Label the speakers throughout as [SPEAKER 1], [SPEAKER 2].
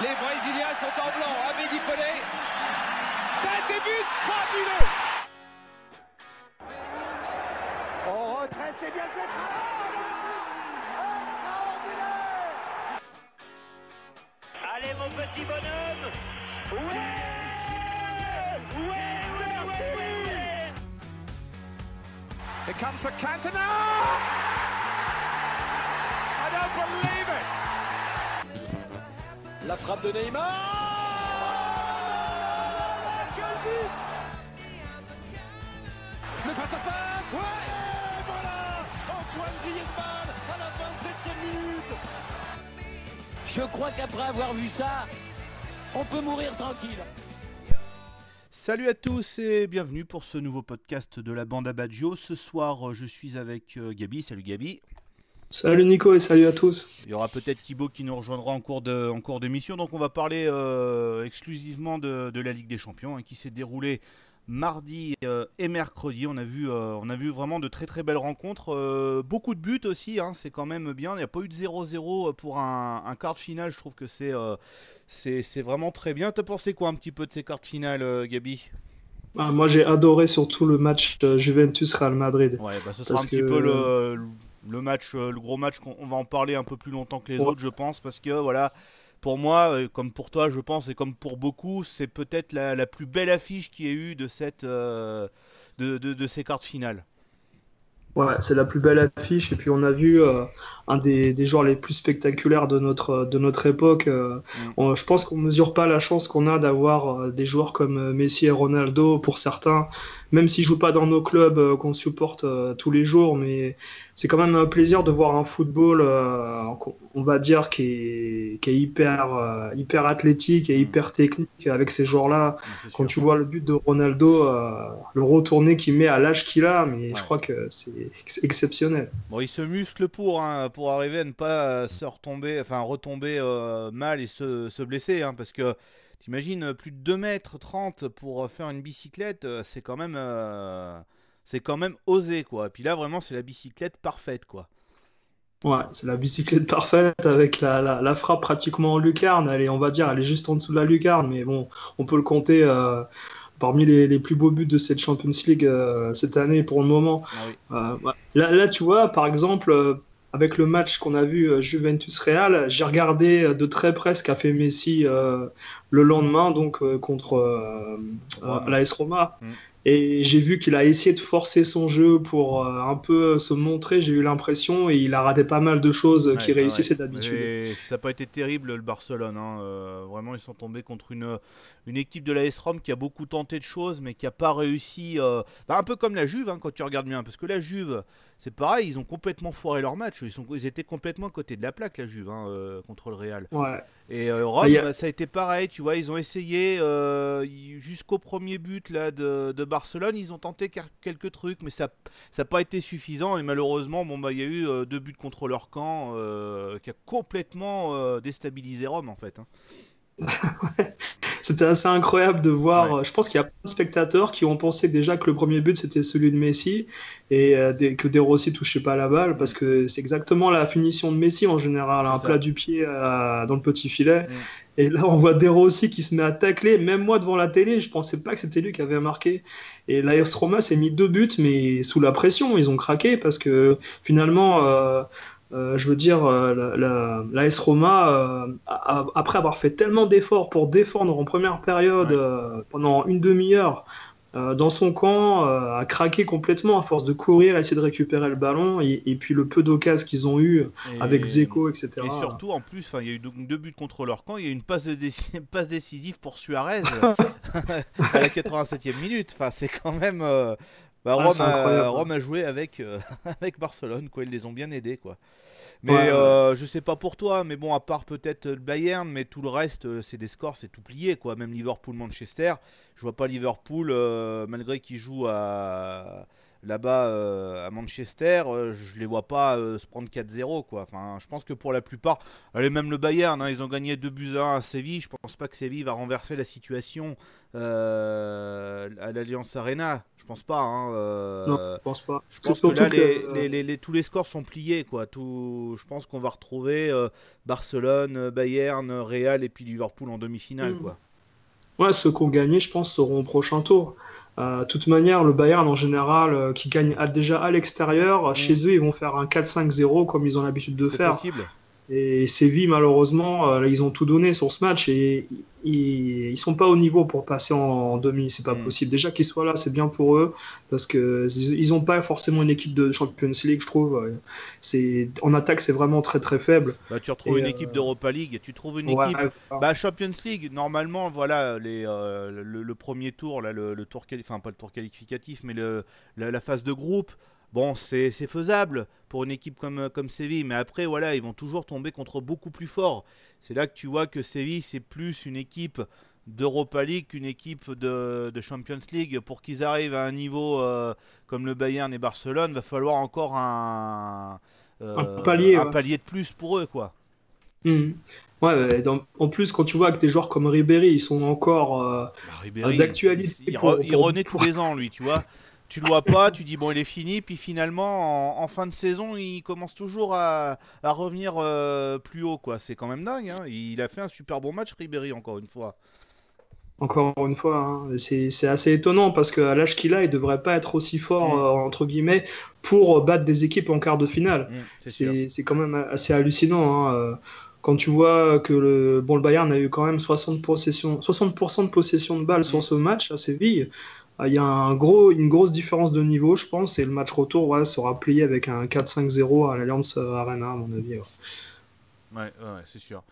[SPEAKER 1] Les Brésiliens sont en blanc. Amédi Pelé. Tête et but fabuleux. On retraite, c'est bien fait.
[SPEAKER 2] Allez mon petit bonhomme Ouais Ouais, ouais, ouais, ouais
[SPEAKER 1] Here comes the Cantona. I don't believe it.
[SPEAKER 3] La frappe de Neymar Quel but Le face-à-face Ouais Et voilà Antoine Griezmann à la 27e minute
[SPEAKER 4] Je crois qu'après avoir vu ça, on peut mourir tranquille.
[SPEAKER 5] Salut à tous et bienvenue pour ce nouveau podcast de la bande Abadjo. Ce soir, je suis avec euh, Gabi. Salut Gabi.
[SPEAKER 6] Salut Nico et salut à tous.
[SPEAKER 5] Il y aura peut-être Thibaut qui nous rejoindra en cours de, en cours d'émission. Donc on va parler euh, exclusivement de, de la Ligue des Champions hein, qui s'est déroulée mardi euh, et mercredi. On a, vu, euh, on a vu vraiment de très très belles rencontres. Beaucoup de buts aussi, hein, c'est quand même bien. Il n'y a pas eu de 0-0 pour un, un quart de finale. Je trouve que c'est vraiment très bien. T'as pensé quoi un petit peu de ces quarts de finale, Gabi?
[SPEAKER 6] Ah, moi j'ai adoré surtout le match Juventus-Real Madrid.
[SPEAKER 5] Ouais, bah, ce sera un petit
[SPEAKER 6] que-
[SPEAKER 5] peu le, le match, euh, le gros match qu'on on va en parler un peu plus longtemps que les
[SPEAKER 6] Ouais.
[SPEAKER 5] autres, je pense, parce que voilà, pour moi, euh, comme pour toi, je pense, et comme pour beaucoup, c'est peut-être la, la plus belle affiche qu'il y ait eu de cette, euh, de, de, de ces quarts de finale.
[SPEAKER 6] Ouais, c'est la plus belle affiche. Et puis on a vu euh, un des, des joueurs les plus spectaculaires de notre, de notre époque. euh,
[SPEAKER 5] Mm.
[SPEAKER 6] on- je pense qu'on mesure pas la chance qu'on a d'avoir euh, des joueurs comme Messi et Ronaldo pour certains, même s'ils jouent pas dans nos clubs qu'on supporte tous les jours. Mais c'est quand même un plaisir de voir un football, on va dire, qui est, qui est hyper, hyper athlétique et
[SPEAKER 5] Mm.
[SPEAKER 6] hyper technique avec ces joueurs-là.
[SPEAKER 5] C'est
[SPEAKER 6] Quand tu vois le but de Ronaldo, le retourné qu'il met à l'âge qu'il a, mais
[SPEAKER 5] Ouais.
[SPEAKER 6] je crois que c'est ex- exceptionnel.
[SPEAKER 5] Bon, il se muscle pour, hein, pour arriver à ne pas euh, se retomber, enfin retomber euh, mal et se, se blesser, hein, parce que t'imagines euh, plus de 2 mètres 30 pour faire une bicyclette, c'est quand même, euh, c'est quand même osé quoi. Et puis là vraiment c'est la bicyclette parfaite quoi.
[SPEAKER 6] Ouais, c'est la bicyclette parfaite avec la, la, la frappe pratiquement en lucarne. Elle est, on va dire, elle est juste en dessous de la lucarne, mais bon, on peut le compter euh, parmi les, les plus beaux buts de cette Champions League euh, cette année pour le moment.
[SPEAKER 5] Ah oui.
[SPEAKER 6] Euh, là, là, tu vois, par exemple, euh, avec le match qu'on a vu Juventus-Real, j'ai regardé de très près ce qu'a fait Messi le lendemain, donc contre
[SPEAKER 5] Roma.
[SPEAKER 6] l'AS Roma.
[SPEAKER 5] Mm.
[SPEAKER 6] Et j'ai vu qu'il a essayé de forcer son jeu pour euh, un peu se montrer, j'ai eu l'impression, et il a raté pas mal de choses
[SPEAKER 5] Ouais,
[SPEAKER 6] qui réussissaient d'habitude.
[SPEAKER 5] Ça n'a pas été terrible le Barcelone. hein. Euh, vraiment, ils sont tombés contre une, une équipe de la S-Rom qui a beaucoup tenté de choses, mais qui n'a pas réussi. euh, bah, un peu comme la Juve, hein, quand tu regardes bien. Parce que la Juve, c'est pareil, ils ont complètement foiré leur match. Ils, sont, ils étaient complètement à côté de la plaque, la Juve, hein, euh, contre le Real.
[SPEAKER 6] Ouais.
[SPEAKER 5] Et euh, Rome,
[SPEAKER 6] Ah, a-
[SPEAKER 5] bah, ça a été pareil, tu vois, ils ont essayé euh, jusqu'au premier but là, de, de Barcelone, ils ont tenté quelques trucs, mais ça n'a pas été suffisant. Et malheureusement, bon, bah, il y a eu deux buts contre leur camp qui a complètement déstabilisé Rome en fait. hein.
[SPEAKER 6] C'était assez incroyable de voir.
[SPEAKER 5] Ouais.
[SPEAKER 6] Je pense qu'il y a plein de spectateurs qui ont pensé déjà que le premier but c'était celui de Messi et euh, que De Rossi touchait pas la balle parce que c'est exactement la finition de Messi en général, un
[SPEAKER 5] ça.
[SPEAKER 6] plat du pied euh, dans le petit filet.
[SPEAKER 5] Mm.
[SPEAKER 6] Et là on voit De Rossi qui se met à tacler. Même moi devant la télé, je pensais pas que c'était lui qui avait marqué. Et l'AS Roma s'est mis deux buts mais sous la pression, ils ont craqué parce que finalement. euh, euh, je veux dire, euh, la, la, Roma, euh, a- a- après avoir fait tellement d'efforts pour défendre en première période
[SPEAKER 5] Ouais.
[SPEAKER 6] pendant une demi-heure dans son camp, a craqué complètement à force de courir, essayer de récupérer le ballon, et, et puis le peu d'occases qu'ils ont eu
[SPEAKER 5] Et-
[SPEAKER 6] avec Zeko, etc.
[SPEAKER 5] Et surtout, en plus, il y a eu deux buts contre leur camp. Il y a eu une passe, de passe décisive pour Suarez à la 87e minute. Enfin, c'est quand même. Bah,
[SPEAKER 6] Ah,
[SPEAKER 5] Rome, a,
[SPEAKER 6] incroyable.
[SPEAKER 5] Rome a joué avec, euh, avec Barcelone. Quoi. Ils les ont bien aidés. Quoi. Mais
[SPEAKER 6] Ouais, ouais.
[SPEAKER 5] euh, je sais pas pour toi, mais bon, à part peut-être le Bayern, mais tout le reste, euh, c'est des scores, c'est tout plié. Quoi. Même Liverpool-Manchester, je vois pas Liverpool, euh, malgré qu'ils jouent à, là-bas euh, à Manchester, euh, je les vois pas euh, se prendre 4-0 quoi. Enfin, je pense que pour la plupart, allez même le Bayern, hein, ils ont gagné 2 buts à 1 à Séville. Je pense pas que Séville va renverser la situation à l'Alliance Arena. Je pense pas. Hein,
[SPEAKER 6] non, je pense pas.
[SPEAKER 5] Je pense que là, les, les, tous les scores sont pliés quoi. Tout, je pense qu'on va retrouver Barcelone, Bayern, Real et puis Liverpool en demi-finale mm. quoi.
[SPEAKER 6] Ouais, ceux qui ont gagné, je pense, seront au prochain tour. Euh, de toute manière, le Bayern en général, euh, qui gagne déjà à l'extérieur, mm. chez eux, ils vont faire un 4-5-0 comme ils ont l'habitude de faire. Possible. Et Séville, malheureusement, euh, ils ont tout donné sur ce match et ils, ne sont pas au niveau pour passer en, demi. C'est pas mm. possible. Déjà qu'ils soient là, c'est bien pour eux parce que ils ont pas forcément une équipe de Champions League, je trouve. En attaque, c'est vraiment très très faible.
[SPEAKER 5] Bah, tu retrouves une équipe d'Europa League, tu trouves une équipe. Bah, Champions League, normalement, voilà, les, le, premier tour, là, le, tour, enfin pas le tour qualificatif, mais le, la phase de groupe. Bon, c'est faisable pour une équipe comme, comme Séville, mais après, voilà, ils vont toujours tomber contre beaucoup plus fort. C'est là que tu vois que Séville, c'est plus une équipe d'Europa League qu'une équipe de, Champions League. Pour qu'ils arrivent à un niveau euh, comme le Bayern et Barcelone, va falloir encore un,
[SPEAKER 6] euh, palier,
[SPEAKER 5] palier de plus pour eux, quoi.
[SPEAKER 6] Mmh. Ouais, en plus, quand tu vois que des joueurs comme Ribéry, ils sont encore euh, bah, d'actualité.
[SPEAKER 5] Il, renaît tous les ans, lui, tu vois tu le vois pas, tu dis bon il est fini, puis finalement en, fin de saison il commence toujours à, revenir euh, plus haut quoi. C'est quand même dingue. Hein. Il a fait un super bon match Ribéry encore une fois.
[SPEAKER 6] Encore une fois, hein. c'est assez étonnant parce qu'à l'âge qu'il a, il devrait pas être aussi fort mm. euh, entre guillemets pour battre des équipes en quart de finale. Mm, c'est quand même assez hallucinant. Hein. Euh, quand tu vois que le, bon, le Bayern a eu quand même 60%, possession, 60 de possession de balles sur mm. ce match à Séville, il y a un gros, une grosse différence de niveau, je pense, et le match retour ouais, sera plié avec un 4-5-0 à l'Alliance Arena, à mon avis.
[SPEAKER 5] Ouais, ouais, c'est sûr.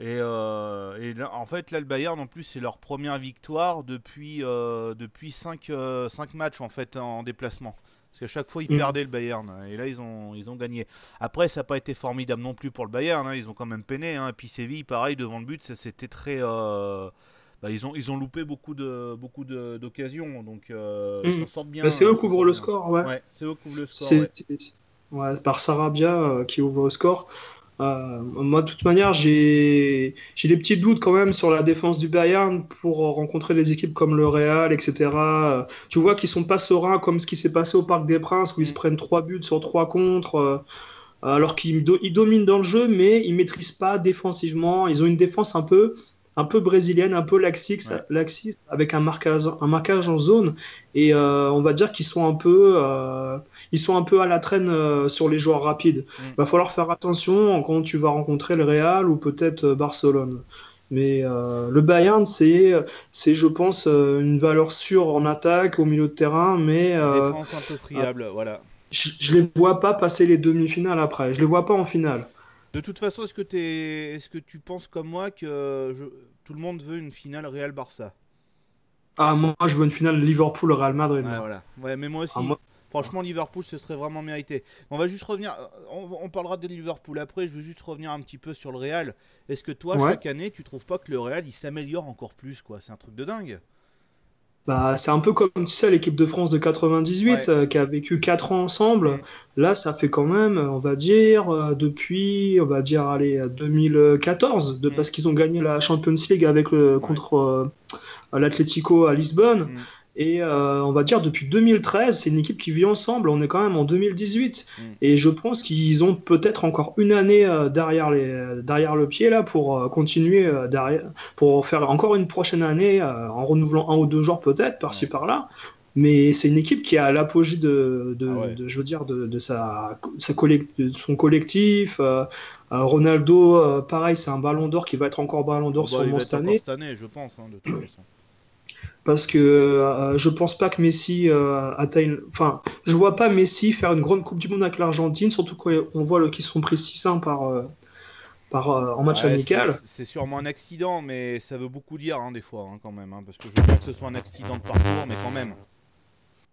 [SPEAKER 5] Et, euh, en fait, là, le Bayern, en plus, c'est leur première victoire depuis, euh, depuis 5, euh, matchs en, fait, en déplacement. Parce qu'à chaque fois, ils mm. perdaient le Bayern. Et là, ils ont, ils ont gagné. Après, ça n'a pas été formidable non plus pour le Bayern. Hein. Ils ont quand même peiné. Hein. Et puis Séville, pareil, devant le but, c'était très. Bah, ils, ont, ils ont loupé beaucoup de beaucoup d'occasions, donc euh, ils
[SPEAKER 6] hmm. s'en sortent bien. Bah, c'est eux qui ouvrent le score, ouais.
[SPEAKER 5] c'est eux qui ouvrent le score.
[SPEAKER 6] Ouais. par Sarabia euh, qui ouvre le score. Euh, moi, de toute manière, j'ai des petits doutes quand même sur la défense du Bayern pour rencontrer des équipes comme le Real, etc. Tu vois qu'ils sont pas sereins comme ce qui s'est passé au Parc des Princes où ils se prennent trois buts sur trois contre. alors qu'ils dominent dans le jeu, mais ils maîtrisent pas défensivement. Ils ont une défense un peu un peu brésilienne, un peu laxiste, avec un marquage, un marquage en zone. Et euh, on va dire qu'ils sont un peu, euh, ils sont un peu à la traîne euh, sur les joueurs rapides. Il mm. va falloir faire attention quand tu vas rencontrer le Real ou peut-être Barcelone. Mais le Bayern, c'est, c'est, je pense, une valeur sûre en attaque, au milieu de terrain, mais
[SPEAKER 5] défense un peu friable, voilà.
[SPEAKER 6] Je, ne les vois pas passer les demi-finales après. Je les vois pas en finale.
[SPEAKER 5] De toute façon, est-ce que, es... est-ce que tu penses comme moi que tout le monde veut une finale Real Barça
[SPEAKER 6] Ah, moi, je veux une finale Liverpool-Real Madrid.
[SPEAKER 5] Ouais, voilà. Ouais, mais moi aussi. Ah, Franchement, Liverpool, ce serait vraiment mérité. On va juste revenir. On, parlera de Liverpool après. Je veux juste revenir un petit peu sur le Real. Est-ce que toi, chaque année, tu trouves pas que le Real, il s'améliore encore plus, quoi? C'est un truc de dingue.
[SPEAKER 6] Bah, c'est un peu comme tu sais l'équipe de France de 98 euh, qui a vécu 4 ans ensemble. Là, ça fait quand même, on va dire, euh, depuis, on va dire, allez, 2014, de, mm. parce qu'ils ont gagné la Champions League avec le, contre euh, l'Atlético à Lisbonne. Et euh, on va dire depuis 2013, c'est une équipe qui vit ensemble. On est quand même en 2018. Mm. Et je pense qu'ils ont peut-être encore une année euh, derrière, les, derrière le pied là pour euh, continuer derrière, pour faire encore une prochaine année en renouvelant un ou deux joueurs peut-être par-ci par-là. Mais c'est une équipe qui est à l'apogée de, ah je veux dire, de, sa, sa son collectif. Ronaldo, pareil, c'est un ballon d'or qui va être encore ballon d'or
[SPEAKER 5] sur
[SPEAKER 6] bah,
[SPEAKER 5] cette année. Cette année, je pense, hein, de toute façon
[SPEAKER 6] parce que euh, je pense pas que Messi euh, atteigne. Enfin, je vois pas Messi faire une grande Coupe du Monde avec l'Argentine, surtout quand on voit qu'ils sont pris 6-1 par, euh, par, en match amical.
[SPEAKER 5] C'est sûrement un accident, mais ça veut beaucoup dire hein, des fois, hein, quand même. Hein, parce que je veux pas que ce soit un accident de parcours, mais quand même.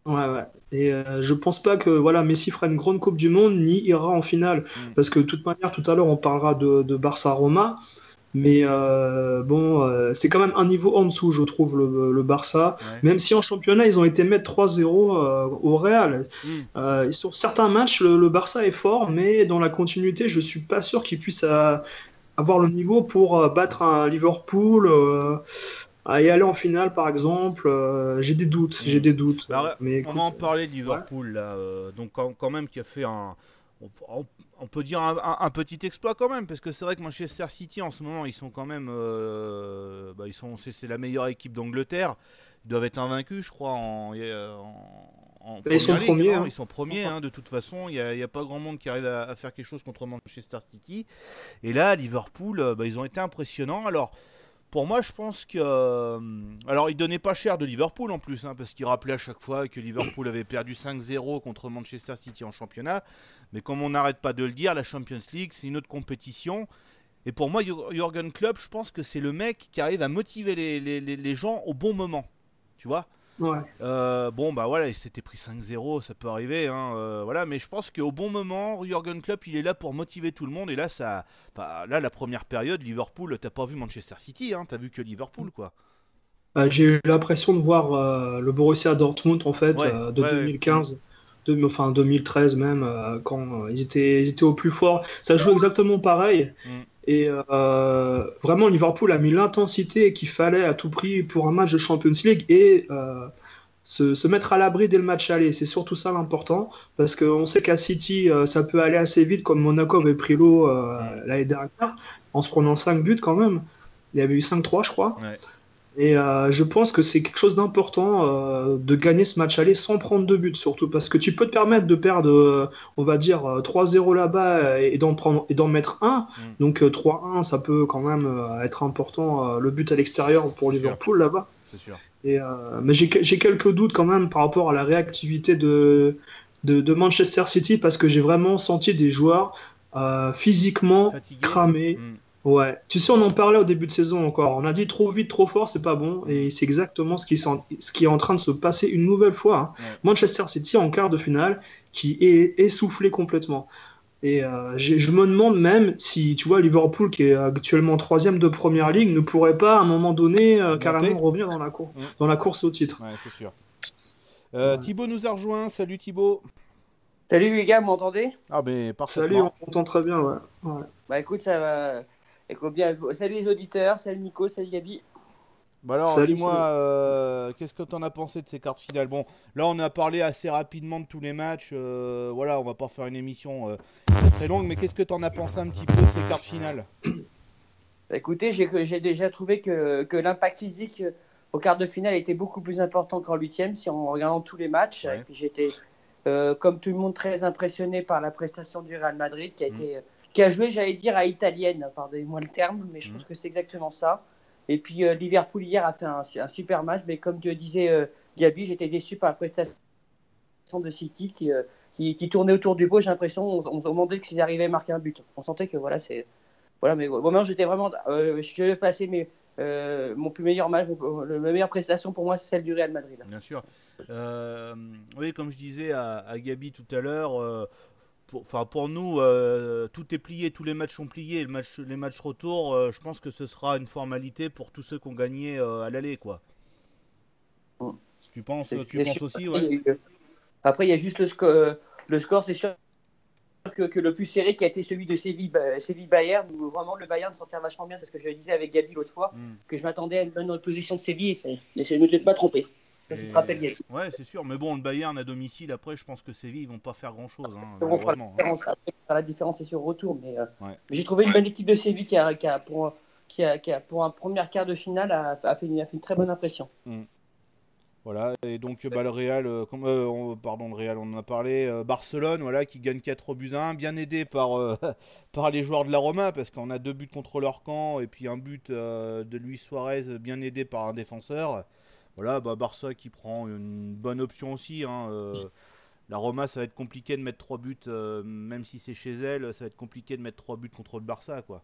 [SPEAKER 6] Ouais, ouais. Et je pense pas que voilà, Messi fera une grande Coupe du Monde ni ira en finale. Mm. Parce que de toute manière, tout à l'heure, on parlera de, de Barça-Roma. Mais euh, bon, euh, c'est quand même un niveau en dessous, je trouve, le, le Barça.
[SPEAKER 5] Ouais.
[SPEAKER 6] Même si en championnat, ils ont été mettre 3-0 euh, au Real.
[SPEAKER 5] Mm.
[SPEAKER 6] Euh, sur certains matchs, le, le Barça est fort, mais dans la continuité, je suis pas sûr qu'ils puissent avoir le niveau pour battre un Liverpool euh, et aller en finale, par exemple. J'ai des doutes, j'ai des doutes.
[SPEAKER 5] Bah,
[SPEAKER 6] mais
[SPEAKER 5] on va en parler de Liverpool là, donc quand, quand même qui a fait un, on, peut dire un, un- un petit exploit quand même, parce que c'est vrai que Manchester City en ce moment ils sont quand même, euh, bah, ils sont, c'est c'est la meilleure équipe d'Angleterre, ils doivent être invaincus je crois en, en, en
[SPEAKER 6] Ils sont
[SPEAKER 5] Ligue,
[SPEAKER 6] premiers,
[SPEAKER 5] non
[SPEAKER 6] hein.
[SPEAKER 5] Ils sont premiers hein, de toute façon, il n'y a, il y a pas grand monde qui arrive à, à faire quelque chose contre Manchester City, et là Liverpool, euh, bah, ils ont été impressionnants. Alors pour moi, je pense que. euh, Alors, il donnait pas cher de Liverpool en plus, hein, parce qu'il rappelait à chaque fois que Liverpool avait perdu 5-0 contre Manchester City en championnat. Mais comme on n'arrête pas de le dire, la Champions League, c'est une autre compétition. Et pour moi, Jürgen Klopp, je pense que c'est le mec qui arrive à motiver les- les- les gens au bon moment. Tu vois
[SPEAKER 6] ouais.
[SPEAKER 5] Euh, bon, bah voilà, il s'était pris 5-0, ça peut arriver, hein, euh, voilà, mais je pense qu'au bon moment, Jurgen Klopp, il est là pour motiver tout le monde, et là, ça, là, la première période, Liverpool, t'as pas vu Manchester City, hein, t'as vu que Liverpool, quoi.
[SPEAKER 6] Euh, j'ai eu l'impression de voir euh, le Borussia Dortmund en fait
[SPEAKER 5] Ouais,
[SPEAKER 6] de
[SPEAKER 5] ouais.
[SPEAKER 6] 2015, de- enfin 2013 même, euh, quand euh, ils étaient, ils étaient au plus fort. Ça joue exactement pareil.
[SPEAKER 5] Mm.
[SPEAKER 6] Et euh, vraiment, Liverpool a mis l'intensité qu'il fallait à tout prix pour un match de Champions League et euh, se, se mettre à l'abri dès le match aller. C'est surtout ça l'important, parce qu'on sait qu'à City, ça peut aller assez vite, comme Monaco avait pris l'eau euh, l'année dernière, en se prenant 5 buts quand même. Il y avait eu 5-3, je crois.
[SPEAKER 5] Ouais.
[SPEAKER 6] Et euh, je pense que c'est quelque chose d'important euh, de gagner ce match aller sans prendre de but, surtout parce que tu peux te permettre de perdre, euh, on va dire, euh, 3-0 là-bas et d'en prendre et d'en mettre un.
[SPEAKER 5] Mm.
[SPEAKER 6] Donc euh, 3-1, ça peut quand même être important, le but à l'extérieur pour. Liverpool là-bas.
[SPEAKER 5] C'est sûr.
[SPEAKER 6] Et, mais j'ai quelques doutes quand même par rapport à la réactivité de, de, de Manchester City parce que j'ai vraiment senti des joueurs physiquement
[SPEAKER 5] Fatigué.
[SPEAKER 6] cramés.
[SPEAKER 5] Mm.
[SPEAKER 6] Ouais, tu sais, on en parlait au début de saison encore. On a dit trop vite, trop fort, c'est pas bon. Et c'est exactement ce qui, ce qui est en train de se passer une nouvelle fois. hein.
[SPEAKER 5] Ouais.
[SPEAKER 6] Manchester City en quart de finale, qui est essoufflé complètement. Et euh, je me demande même si, tu vois, Liverpool, qui est actuellement troisième de première ligue, ne pourrait pas à un moment donné euh, carrément revenir dans la, cour-
[SPEAKER 5] Ouais.
[SPEAKER 6] dans la course au titre.
[SPEAKER 5] Ouais, c'est sûr. Euh,
[SPEAKER 6] Ouais.
[SPEAKER 5] Thibaut nous a rejoint, salut Thibaut.
[SPEAKER 7] Salut les gars, vous m'entendez?
[SPEAKER 5] Ah, ben
[SPEAKER 6] Salut,
[SPEAKER 5] parfaitement.
[SPEAKER 6] on t'entend très bien, ouais. ouais.
[SPEAKER 7] Bah écoute, ça va. Salut les auditeurs, salut Nico, salut Gabi.
[SPEAKER 5] Bah alors, dis-moi, euh, qu'est-ce que t'en as pensé de ces cartes finales? Bon, là, on a parlé assez rapidement de tous les matchs. euh, voilà, on va pas faire une émission euh, très très longue, mais qu'est-ce que t'en as pensé un petit peu de ces cartes finales?
[SPEAKER 7] Bah, écoutez, j'ai déjà trouvé que, que l'impact physique au quart de finale était beaucoup plus important qu'en huitième, si en regardant tous les matchs.
[SPEAKER 5] Ouais.
[SPEAKER 7] Et puis j'étais, euh, comme tout le monde, très impressionné par la prestation du Real Madrid, qui a
[SPEAKER 5] Mm.
[SPEAKER 7] été, qui a joué, j'allais dire, à italienne. Pardonnez-moi le terme, mais je
[SPEAKER 5] Mm.
[SPEAKER 7] pense que c'est exactement ça. Et puis euh, Liverpool hier a fait un, un super match, mais comme te disait euh, Gabi, j'étais déçu par la prestation de City qui, euh, qui, qui tournait autour du pot. J'ai l'impression on, on se demandait s'ils arrivaient à marquer un but. On sentait que voilà, c'est voilà, mais au moment j'étais vraiment, euh, je vais passer mes, euh, mon plus meilleur match, la meilleure prestation pour moi, c'est celle du Real Madrid.
[SPEAKER 5] Bien sûr. Euh, oui, comme je disais à, à Gabi tout à l'heure, euh, pour, enfin, pour nous, euh, tout est plié, tous les matchs sont pliés. Le match, les matchs retour, euh, je pense que ce sera une formalité pour tous ceux qui ont gagné euh, à l'aller, quoi. Tu penses, tu penses aussi,
[SPEAKER 7] Après,
[SPEAKER 5] ouais
[SPEAKER 7] il y a eu- Après, il y a juste le, sco- le score, c'est sûr que, que le plus serré qui a été celui de Séville- Séville-Bayern, où vraiment le Bayern s'en tire vachement bien, c'est ce que je disais avec Gabi l'autre fois,
[SPEAKER 5] Mm.
[SPEAKER 7] que je m'attendais à une bonne opposition de Séville, et mais je ne me suis pas trompé.
[SPEAKER 5] Et-. Ouais, c'est sûr. Mais bon, le Bayern à domicile, après, je pense que Séville, ils vont pas faire grand-chose, hein,
[SPEAKER 7] On fera la différence. La différence, c'est sur retour. Mais, euh,
[SPEAKER 5] Ouais.
[SPEAKER 7] mais j'ai trouvé une bonne équipe de Séville qui a, qui a pour, qui a, qui a, pour un premier quart de finale a, a fait, une, a fait une très bonne impression.
[SPEAKER 5] Voilà, et donc bah, le Real, euh, euh, on- pardon, le Real, on en a parlé, euh, Barcelone, voilà, qui gagne 4 buts à 1, bien aidé par, par les joueurs de la Roma, parce qu'on a deux buts contre leur camp, et puis un but de Luis Suarez, bien aidé par un défenseur. Voilà, bah, Barça qui prend une bonne option aussi. hein, euh, la Roma, ça va être compliqué de mettre 3 buts, euh, même si c'est chez elle, ça va être compliqué de mettre 3 buts contre le Barça, quoi.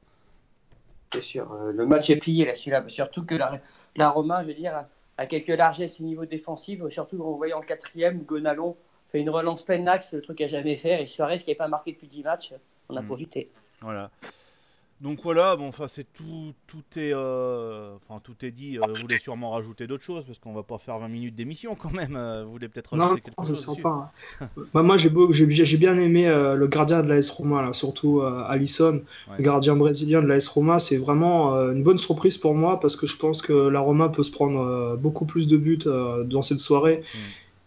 [SPEAKER 7] C'est sûr. euh, le match est plié là, celui-là. Surtout que la, la Roma, je veux dire, a, quelques largesses au niveau défensif. Surtout en voyant en quatrième, Gonalon fait une relance plein axe, le truc à jamais faire. Et Suarez qui n'est pas marqué depuis 10 matchs, on a
[SPEAKER 5] Mm.
[SPEAKER 7] profité.
[SPEAKER 5] Voilà. Donc voilà, bon, enfin c'est tout, tout est, euh, enfin tout est dit. Euh, vous voulez sûrement rajouter d'autres choses parce qu'on va pas faire 20 minutes d'émission quand même. Euh, vous voulez peut-être
[SPEAKER 6] Non,
[SPEAKER 5] rajouter
[SPEAKER 6] non,
[SPEAKER 5] quelque
[SPEAKER 6] c'est
[SPEAKER 5] chose dessus
[SPEAKER 6] sympa. Bah, moi, j'ai bien aimé le gardien de l'AS Roma, là, surtout Alisson,
[SPEAKER 5] Ouais.
[SPEAKER 6] le gardien brésilien de l'AS Roma. C'est vraiment une bonne surprise pour moi parce que je pense que la Roma peut se prendre beaucoup plus de buts dans cette soirée.
[SPEAKER 5] Mm.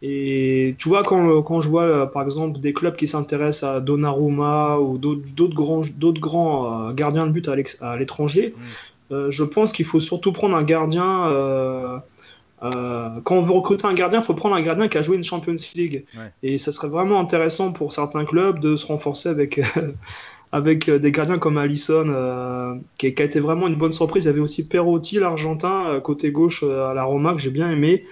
[SPEAKER 6] Et tu vois, quand, quand je vois euh, par exemple des clubs qui s'intéressent à Donnarumma ou d'autres grands, grands euh, gardiens de but à l'étranger,
[SPEAKER 5] Mm.
[SPEAKER 6] euh, je pense qu'il faut surtout prendre un gardien. euh, euh, quand on veut recruter un gardien, il faut prendre un gardien qui a joué une Champions League.
[SPEAKER 5] Ouais.
[SPEAKER 6] Et ça serait vraiment intéressant pour certains clubs de se renforcer avec, avec des gardiens comme Alisson, euh, qui, qui a été vraiment une bonne surprise. Il y avait aussi Perotti, l'Argentin, côté gauche euh, à la Roma, que j'ai bien aimé.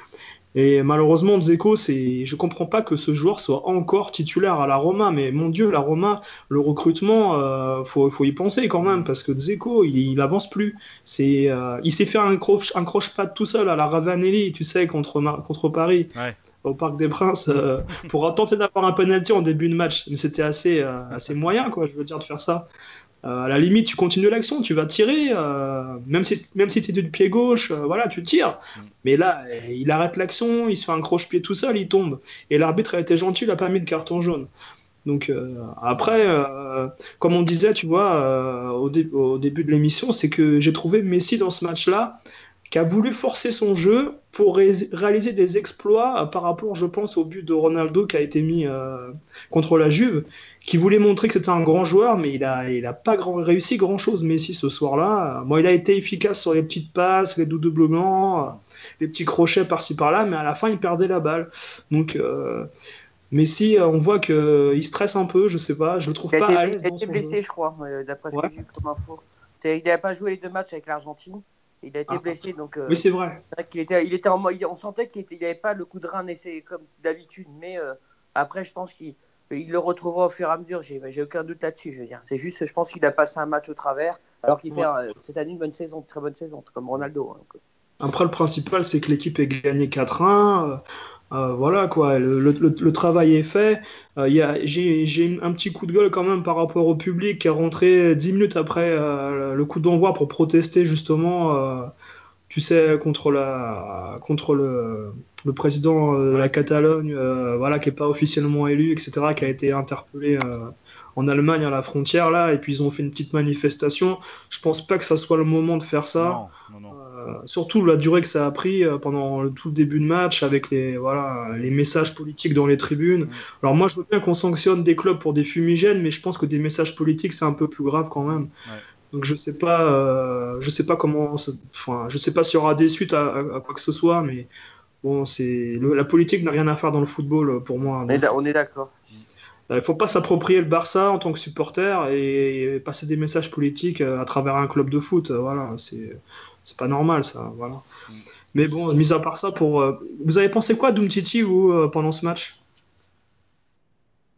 [SPEAKER 6] Et malheureusement, Dzeko, c'est, je comprends pas que ce joueur soit encore titulaire à la Roma. Mais mon Dieu, la Roma, le recrutement, euh, faut, faut y penser quand même, parce que Dzeko, il, il avance plus. C'est, euh, il s'est fait un croche, un tout seul à la Ravanelli, tu sais, contre, contre Paris,
[SPEAKER 5] Ouais.
[SPEAKER 6] au Parc des Princes, euh, pour tenter d'avoir un penalty en début de match. Mais c'était assez, euh, assez moyen, quoi, je veux dire, de faire ça. Euh, à la limite, tu continues l'action, tu vas tirer, euh, même si, même si tu es du pied gauche, euh, voilà, tu tires. Mais là, il arrête l'action, il se fait un croche-pied tout seul, il tombe. Et l'arbitre a été gentil, il a pas mis de carton jaune. Donc euh, après, euh, comme on disait, tu vois, euh, au, dé- au début de l'émission, c'est que j'ai trouvé Messi dans ce match-là qui a voulu forcer son jeu pour ré- réaliser des exploits euh, par rapport, je pense, au but de Ronaldo qui a été mis euh, contre la Juve, qui voulait montrer que c'était un grand joueur, mais il a, il a pas grand, réussi grand-chose, Messi, ce soir-là. Euh, Bon, il a été efficace sur les petites passes, les doublements, les petits crochets par-ci par-là, mais à la fin, il perdait la balle. Donc, euh, Messi, on voit qu'il stresse un peu, je sais pas, je le trouve
[SPEAKER 7] Il
[SPEAKER 6] pas à
[SPEAKER 7] été,
[SPEAKER 6] l'aise
[SPEAKER 7] il a été blessé,
[SPEAKER 6] jeu.
[SPEAKER 7] je crois, d'après ce
[SPEAKER 6] Ouais.
[SPEAKER 7] que j'ai vu comme info. Il n'avait pas joué les deux matchs avec l'Argentine. Il a été
[SPEAKER 6] Ah.
[SPEAKER 7] blessé, donc euh,
[SPEAKER 6] Oui, c'est vrai.
[SPEAKER 7] qu'il était, il était en, il- on sentait qu'il n'avait pas le coup de rein comme d'habitude. Mais euh, après, je pense qu'il il le retrouvera au fur et à mesure. J'ai aucun doute là-dessus. Je veux dire, c'est juste, je pense qu'il a passé un match au travers, alors qu'il fait euh, cette année une bonne saison, une très bonne saison, comme Ronaldo. hein. Donc,
[SPEAKER 6] Après, le principal, c'est que l'équipe ait gagné 4-1. Euh, voilà, quoi. Le, le- le- le travail est fait. Euh, J'ai un petit coup de gueule quand même par rapport au public qui est rentré 10 minutes après euh, le coup d'envoi pour protester justement, euh, tu sais, contre, la, contre le, le président de la Catalogne, voilà, qui n'est pas officiellement élu, etc., qui a été interpellé en Allemagne à la frontière, là, et puis ils ont fait une petite manifestation. Je pense pas que ça soit le moment de faire ça.
[SPEAKER 5] Non, non, non.
[SPEAKER 6] Surtout la durée que ça a pris euh, pendant le tout le début de match avec les, voilà, les messages politiques dans les tribunes. Alors moi je veux bien qu'on sanctionne des clubs pour des fumigènes, mais je pense que des messages politiques c'est un peu plus grave quand même.
[SPEAKER 5] Ouais.
[SPEAKER 6] Donc je sais pas, euh, je sais pas comment, ça- enfin je sais pas s'il y aura des suites à, à- à quoi que ce soit, mais bon c'est la politique n'a rien à faire dans le football euh, pour moi.
[SPEAKER 7] on est,
[SPEAKER 6] Donc,
[SPEAKER 7] d'a- on est d'accord.
[SPEAKER 6] Il faut pas s'approprier le Barça en tant que supporter et passer des messages politiques à travers un club de foot. Voilà, c'est c'est pas normal ça. Voilà. Mais bon, mis à part ça, pour euh, vous avez pensé quoi d'Umtiti vous euh, pendant ce match?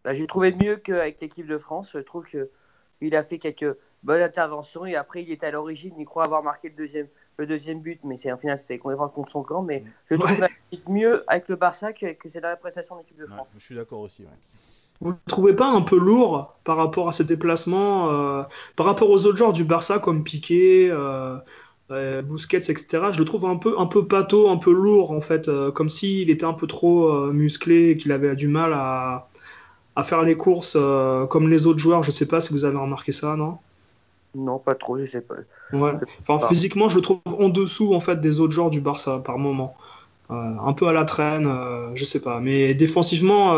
[SPEAKER 7] Bah, J'ai trouvé mieux qu'avec l'équipe de France. Je trouve qu'il a fait quelques bonnes interventions et après il était à l'origine. Il croit avoir marqué le deuxième, le deuxième but, mais c'est en final c'était complètement contre son camp. Mais je trouve
[SPEAKER 6] Ouais.
[SPEAKER 7] qu'il a mieux avec le Barça que, que c'est dans la prestation de l'équipe de
[SPEAKER 5] Ouais,
[SPEAKER 7] France.
[SPEAKER 5] je suis d'accord aussi. ouais.
[SPEAKER 6] Vous ne trouvez pas un peu lourd par rapport à ces déplacements, euh, par rapport aux autres joueurs du Barça comme Piqué, euh, Busquets, etc. Je le trouve un peu, un peu pâteau, un peu lourd en fait, euh, comme s'il était un peu trop euh, musclé et qu'il avait du mal à, à faire les courses euh, comme les autres joueurs. Je sais pas si vous avez remarqué ça, non?
[SPEAKER 7] Non, pas trop, je sais pas.
[SPEAKER 6] Ouais. Enfin, physiquement, je le trouve en dessous en fait des autres joueurs du Barça par moment. Un peu à la traîne, je sais pas. Mais défensivement,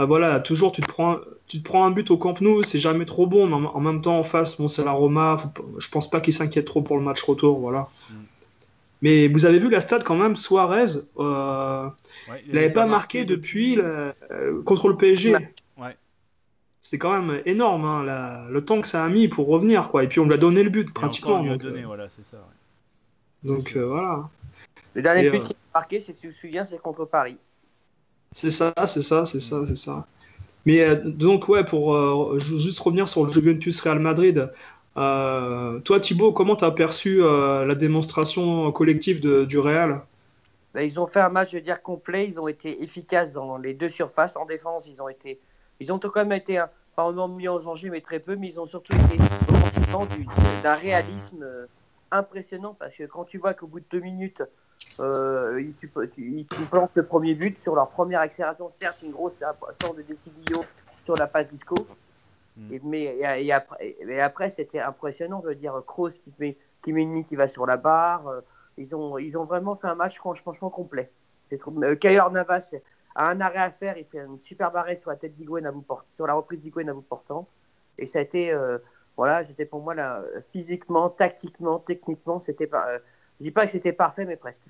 [SPEAKER 6] euh, euh, voilà, toujours tu te prends, tu te prends un but au Camp Nou, c'est jamais trop bon. Mais en, en même temps, en face, bon, c'est la Roma. faut je pense pas qu'ils s'inquiètent trop pour le match retour, voilà.
[SPEAKER 5] Mm.
[SPEAKER 6] Mais vous avez vu la stat quand même, Suarez, euh,
[SPEAKER 5] Ouais,
[SPEAKER 6] il n'avait pas marqué depuis le- euh, contre le PSG.
[SPEAKER 5] Ouais.
[SPEAKER 6] C'est quand même énorme, hein, la- le temps que ça a mis pour revenir, quoi. Et puis on lui a donné le but,
[SPEAKER 5] Et encore,
[SPEAKER 6] pratiquement.
[SPEAKER 5] on lui a
[SPEAKER 6] donc,
[SPEAKER 5] donné,
[SPEAKER 6] euh,
[SPEAKER 5] voilà, c'est ça. ouais.
[SPEAKER 6] donc euh, voilà.
[SPEAKER 7] Le dernier
[SPEAKER 6] Et,
[SPEAKER 7] but
[SPEAKER 6] euh,
[SPEAKER 7] qu'il a marqué, si tu te souviens, c'est contre Paris.
[SPEAKER 6] C'est ça, c'est ça, c'est ça, c'est ça. Mais euh, donc, ouais, pour euh, ju- juste revenir sur le Juventus Real Madrid, euh, toi Thibaut, comment t'as perçu euh, la démonstration collective du Real?
[SPEAKER 7] Bah, ils ont fait un match, je veux dire, complet. Ils ont été efficaces dans les deux surfaces. En défense, ils ont été, ils ont quand même été, hein, pas mis en danger, mais très peu. Mais ils ont surtout été effectivement du- d'un réalisme impressionnant parce que quand tu vois qu'au bout de deux minutes, euh, ils, tu, plantent le premier but sur leur première accélération, certes une grosse sorte de décision sur la passe disco,
[SPEAKER 5] Mm.
[SPEAKER 7] et, mais et, et après, c'était impressionnant, je veux dire, Kroos qui met, qui met une qui va sur la barre, euh, ils, ont, ils ont vraiment fait un match franch- franchement complet. Euh, Kaylor Navas a un arrêt à faire, il fait une super arrêt sur la tête à bout portant, sur la reprise d'Higuain à bout portant. Et ça a été, euh, voilà, c'était pour moi là, physiquement, tactiquement, techniquement, c'était pas. Je dis pas que c'était parfait, mais presque.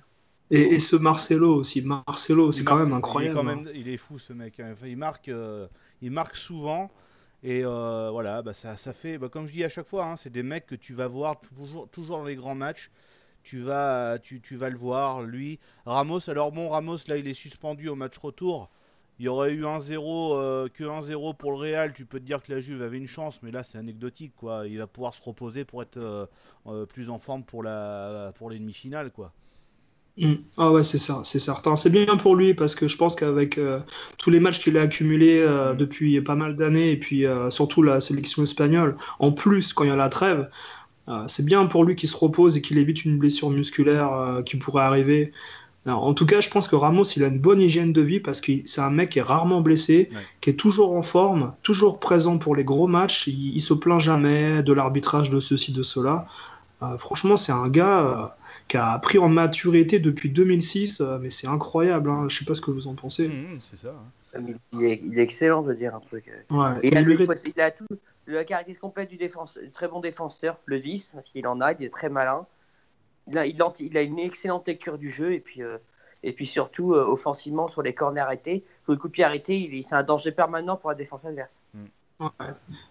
[SPEAKER 6] Et, et ce Marcelo aussi, Marcelo, c'est quand même incroyable.
[SPEAKER 5] Il est, quand
[SPEAKER 6] hein.
[SPEAKER 5] même, il est fou ce mec. hein. Enfin, il, marque, euh, il marque souvent. Et euh, voilà, bah, ça, ça fait, bah, comme je dis à chaque fois, hein, c'est des mecs que tu vas voir toujours, toujours dans les grands matchs. Tu vas, tu, tu vas le voir, lui. Ramos, alors bon, Ramos, là, il est suspendu au match retour. Il y aurait eu 1-0, euh, que 1-0 pour le Real. Tu peux te dire que la Juve avait une chance, mais là, c'est anecdotique. quoi. Il va pouvoir se reposer pour être euh, euh, plus en forme pour la pour les demi-finales. quoi.
[SPEAKER 6] Mm. Ah ouais, c'est ça, c'est certain. C'est bien pour lui parce que je pense qu'avec euh, tous les matchs qu'il a accumulés euh,
[SPEAKER 5] Mm.
[SPEAKER 6] depuis pas mal d'années et puis euh, surtout la sélection espagnole, en plus quand il y a la trêve, c'est bien pour lui qu'il se repose et qu'il évite une blessure musculaire qui pourrait arriver. Alors, en tout cas, je pense que Ramos, il a une bonne hygiène de vie parce que c'est un mec qui est rarement blessé,
[SPEAKER 5] Ouais.
[SPEAKER 6] qui est toujours en forme, toujours présent pour les gros matchs. Il, il se plaint jamais de l'arbitrage de ceci, de cela. Euh, franchement, c'est un gars euh, qui a pris en maturité depuis 2006, euh, mais c'est incroyable. Hein. Je sais pas ce que vous en pensez.
[SPEAKER 5] Mhm, c'est ça. hein.
[SPEAKER 7] Il est, il est excellent, je veux dire un truc.
[SPEAKER 6] Ouais.
[SPEAKER 7] Et il, a
[SPEAKER 6] Il
[SPEAKER 7] le-
[SPEAKER 6] mérite-
[SPEAKER 7] il a tout, la caractéristique complète du défenseur, très bon défenseur, le vice, parce qu'il en a, il est très malin. Il a, il, il une excellente lecture du jeu et puis, euh, et puis surtout euh, offensivement sur les corners arrêtés, sur les coups de pied arrêtés, il est- c'est un danger permanent pour la défense adverse.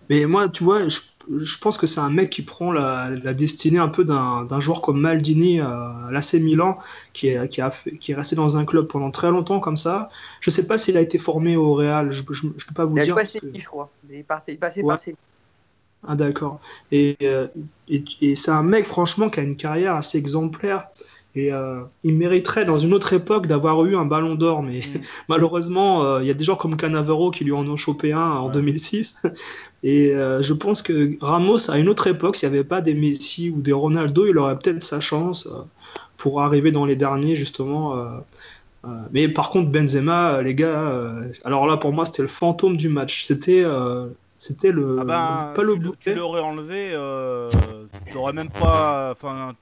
[SPEAKER 6] Mais moi, tu vois, je, je pense que c'est un mec qui prend la, la destinée un peu d'un joueur comme Maldini euh, à l'AC Milan, qui est, qui, a fait- qui est resté dans un club pendant très longtemps comme ça. Je sais pas s'il a été formé au Real, je, je peux pas vous
[SPEAKER 7] Il
[SPEAKER 6] dire.
[SPEAKER 7] joué à
[SPEAKER 6] parce que-
[SPEAKER 7] je crois. Il est passé, il est passé
[SPEAKER 6] Ouais.
[SPEAKER 7] par Séville.
[SPEAKER 6] Ah d'accord. Et, euh, et, et c'est un mec franchement qui a une carrière assez exemplaire. Et euh, il mériterait dans une autre époque d'avoir eu un ballon d'or. Mais
[SPEAKER 5] Mm.
[SPEAKER 6] malheureusement, euh, il y a des gens comme Cannavaro qui lui en ont chopé un en
[SPEAKER 5] Ouais.
[SPEAKER 6] 2006. Et je pense que Ramos, à une autre époque, s'il n'y avait pas des Messi ou des Ronaldo, il aurait peut-être sa chance pour arriver dans les derniers justement. euh, mais par contre, Benzema, les gars, euh, alors là pour moi, c'était le fantôme du match. C'était euh, c'était le,
[SPEAKER 5] Ah ben,
[SPEAKER 6] pas le
[SPEAKER 5] tu, l'aurais enlevé, euh, t'aurais même pas, enfin,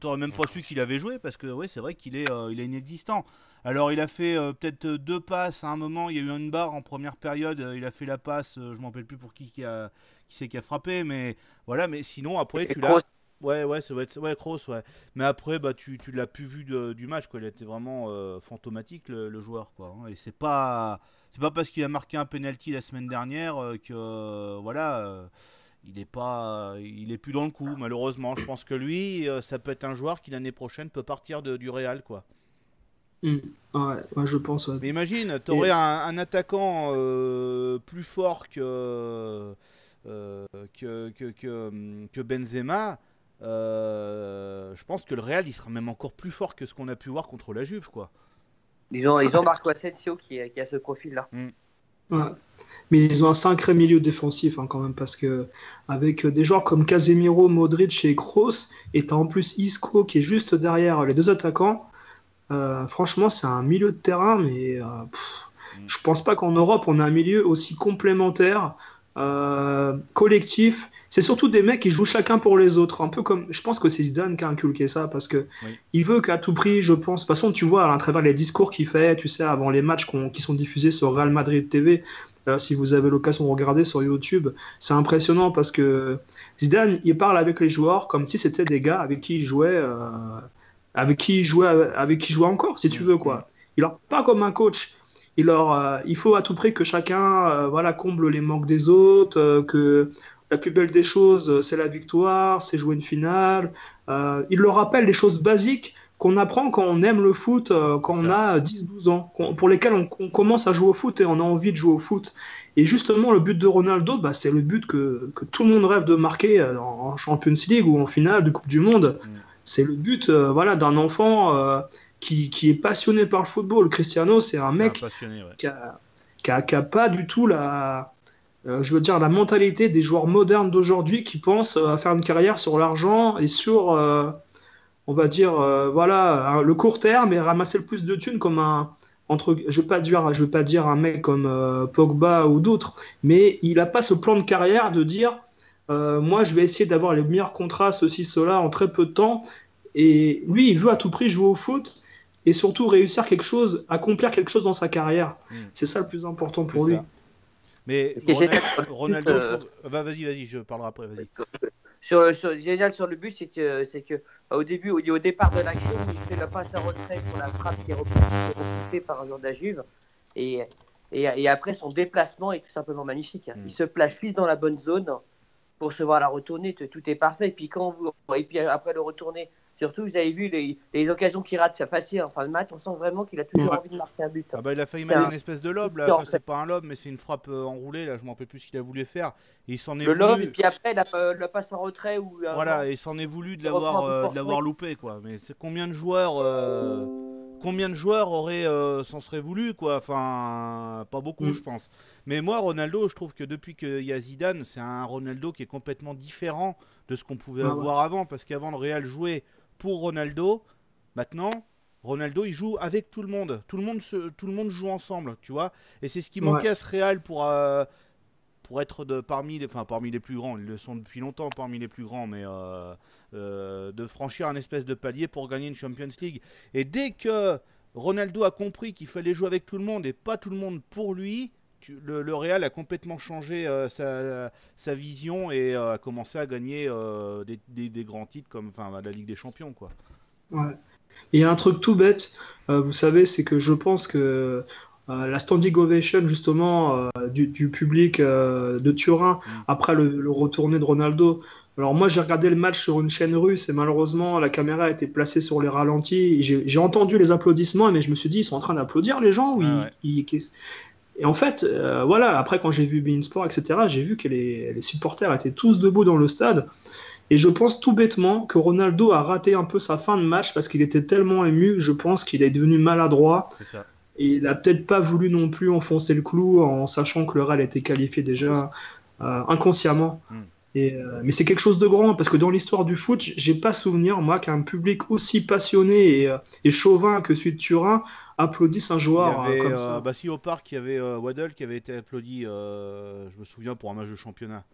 [SPEAKER 5] t'aurais même pas su qu'il avait joué parce que ouais, c'est vrai qu'il est, euh, il est inexistant. Alors il a fait euh, peut-être deux passes à un moment. Il y a eu une barre en première période. euh, Il a fait la passe. euh, je m'en rappelle plus pour qui qui a, qui c'est qui a frappé, mais voilà. Mais sinon après tu l'as. Ouais, ouais, ça doit être ouais, Kroos, ouais. Mais après, bah, tu, tu l'as plus vu de- du match, quoi. Il était vraiment euh, fantomatique, le, le joueur, quoi. hein. Et c'est pas, c'est pas parce qu'il a marqué un penalty la semaine dernière euh, que, euh, voilà, euh, il est pas, il est plus dans le coup, malheureusement. Je pense que lui, ça peut être un joueur qui l'année prochaine peut partir de- du Real, quoi.
[SPEAKER 6] Mm. Ouais, ouais, je pense. ouais.
[SPEAKER 5] Mais imagine, t'aurais un, un attaquant euh, plus fort que, euh, que, que, que, que Benzema. euh, je pense que le Real, il sera même encore plus fort que ce qu'on a pu voir contre la Juve, quoi.
[SPEAKER 7] Ils ont, ils ont Marco Asensio qui, qui a ce profil-là.
[SPEAKER 6] Ouais. Mais ils ont un sacré milieu défensif hein, quand même parce que avec euh, des joueurs comme Casemiro, Modric et Kroos et t'as en plus Isco qui est juste derrière les deux attaquants. euh, franchement, c'est un milieu de terrain, mais euh, pff,
[SPEAKER 5] Mm.
[SPEAKER 6] je pense pas qu'en Europe on a un milieu aussi complémentaire, euh, collectif. C'est surtout des mecs qui jouent chacun pour les autres, un peu comme je pense que c'est Zidane qui a inculqué ça parce que
[SPEAKER 5] Oui.
[SPEAKER 6] il veut qu'à tout prix, je pense. De toute façon, tu vois à travers les discours qu'il fait, tu sais, avant les matchs qui sont diffusés sur Real Madrid TV. euh, si vous avez l'occasion de regarder sur YouTube, c'est impressionnant parce que Zidane, il parle avec les joueurs comme si c'était des gars avec qui il jouait, euh, avec qui il jouait, avec qui il jouait encore, si tu veux quoi. Il leur pas comme un coach. Il leur, euh, il faut à tout prix que chacun, euh, voilà, comble les manques des autres, euh, que la plus belle des choses, c'est la victoire, c'est jouer une finale. Il leur rappelle les choses basiques qu'on apprend quand on aime le foot, euh, quand on a 10-12 ans, pour lesquels on, on commence à jouer au foot et on a envie de jouer au foot. Et justement, le but de Ronaldo, bah, c'est le but que, que tout le monde rêve de marquer en Champions League ou en finale de Coupe du Monde.
[SPEAKER 5] Mm.
[SPEAKER 6] C'est le but euh, voilà, d'un enfant euh, qui, qui est passionné par le football. Cristiano, c'est un mec
[SPEAKER 5] un passionné, ouais.
[SPEAKER 6] qui a, qui a- qui a pas du tout la, euh, je veux dire, la mentalité des joueurs modernes d'aujourd'hui qui pensent euh, à faire une carrière sur l'argent et sur, euh, on va dire, euh, voilà, le court terme et ramasser le plus de thunes comme un. Entre, je veux pas dire, je veux pas dire un mec comme Pogba ou d'autres, mais il a pas ce plan de carrière de dire, moi, je vais essayer d'avoir les meilleurs contrats, ceci, cela, en très peu de temps. Et lui, il veut à tout prix jouer au foot et surtout réussir quelque chose, accomplir quelque chose dans sa carrière.
[SPEAKER 5] Mm.
[SPEAKER 6] C'est ça le plus important pour lui.
[SPEAKER 5] ça. Mais Ronaldo, je
[SPEAKER 7] euh,
[SPEAKER 5] Va, vas-y, vas-y, je parlerai après, vas-y.
[SPEAKER 7] sur, sur- génial sur le but, c'est que, c'est que euh, au début, au, au départ de l'action, il fait le passe à retrait pour la frappe qui est repoussée, par un joueur de la Juve. Et, et, et après, son déplacement est tout simplement magnifique.
[SPEAKER 5] Mm.
[SPEAKER 7] Il se place pile dans la bonne zone pour se voir la retourner. Tout, tout est parfait. Et puis, quand vous, et puis après le retourner, surtout, vous avez vu les, les occasions qu'il rate, ça facile en fin de match. On sent vraiment qu'il a toujours
[SPEAKER 6] Ouais.
[SPEAKER 7] envie de marquer un but.
[SPEAKER 5] Ah bah il a failli mettre
[SPEAKER 7] un-
[SPEAKER 5] une espèce de lob là,
[SPEAKER 7] Non,
[SPEAKER 5] enfin,
[SPEAKER 7] c'est-
[SPEAKER 5] pas un lob mais c'est une frappe euh, enroulée là, je m'en rappelle plus ce qu'il a voulu faire. Et il s'en est
[SPEAKER 7] Le lob,
[SPEAKER 5] voulu.
[SPEAKER 7] et puis après, la, passe en retrait. Où, euh,
[SPEAKER 5] Voilà, il s'en est voulu de l'avoir euh, l'avoir loupé quoi. Mais c'est combien de joueurs euh, combien de joueurs auraient s'en seraient voulu quoi? Enfin, pas beaucoup
[SPEAKER 6] Mm.
[SPEAKER 5] je pense. Mais moi Ronaldo, je trouve que depuis qu'il y a Zidane, c'est un Ronaldo qui est complètement différent de ce qu'on pouvait
[SPEAKER 6] Ah ouais.
[SPEAKER 5] avoir avant parce qu'avant le Real jouait pour Ronaldo, maintenant Ronaldo il joue avec tout le monde, tout le monde se, tout le monde joue ensemble, tu vois. Et c'est ce qui
[SPEAKER 6] Ouais.
[SPEAKER 5] manquait à ce Real pour euh, pour être de, parmi les enfin parmi les plus grands, ils le sont depuis longtemps parmi les plus grands, mais euh, euh, de franchir un espèce de palier pour gagner une Champions League. Et dès que Ronaldo a compris qu'il fallait jouer avec tout le monde et pas tout le monde pour lui, tu- le, le Real a complètement changé euh, sa, sa vision et euh, a commencé à gagner euh, des, des- des grands titres comme enfin, la Ligue des Champions. Quoi.
[SPEAKER 6] Ouais. Et il y a un truc tout bête, vous savez, c'est que je pense que euh, la standing ovation justement euh, du, du public euh, de Turin
[SPEAKER 5] Mm.
[SPEAKER 6] après le, le retourné de Ronaldo. Alors moi j'ai regardé le match sur une chaîne russe et malheureusement la caméra a été placée sur les ralentis. J'ai entendu les applaudissements mais je me suis dit ils sont en train d'applaudir les gens ou
[SPEAKER 5] Ah
[SPEAKER 6] ils-
[SPEAKER 5] ouais.
[SPEAKER 6] ils- qu'est-ce- Et en fait euh, voilà après quand j'ai vu Bein Sport etc j'ai vu que les, les supporters étaient tous debout dans le stade. Et je pense tout bêtement que Ronaldo a raté un peu sa fin de match parce qu'il était tellement ému, je pense qu'il est devenu maladroit
[SPEAKER 5] ça.
[SPEAKER 6] et il a peut-être pas voulu non plus enfoncer le clou en sachant que le Real était qualifié déjà euh, inconsciemment.
[SPEAKER 5] Mm.
[SPEAKER 6] Et, euh, mais c'est quelque chose de grand parce que dans l'histoire du foot, j'ai pas souvenir moi qu'un public aussi passionné et, euh, et chauvin que celui de Turin applaudisse un
[SPEAKER 5] Il y
[SPEAKER 6] joueur
[SPEAKER 5] avait,
[SPEAKER 6] comme
[SPEAKER 5] euh,
[SPEAKER 6] ça.
[SPEAKER 5] bah si au parc, il y avait Waddle qui avait été applaudi, je me souviens, pour un match de championnat.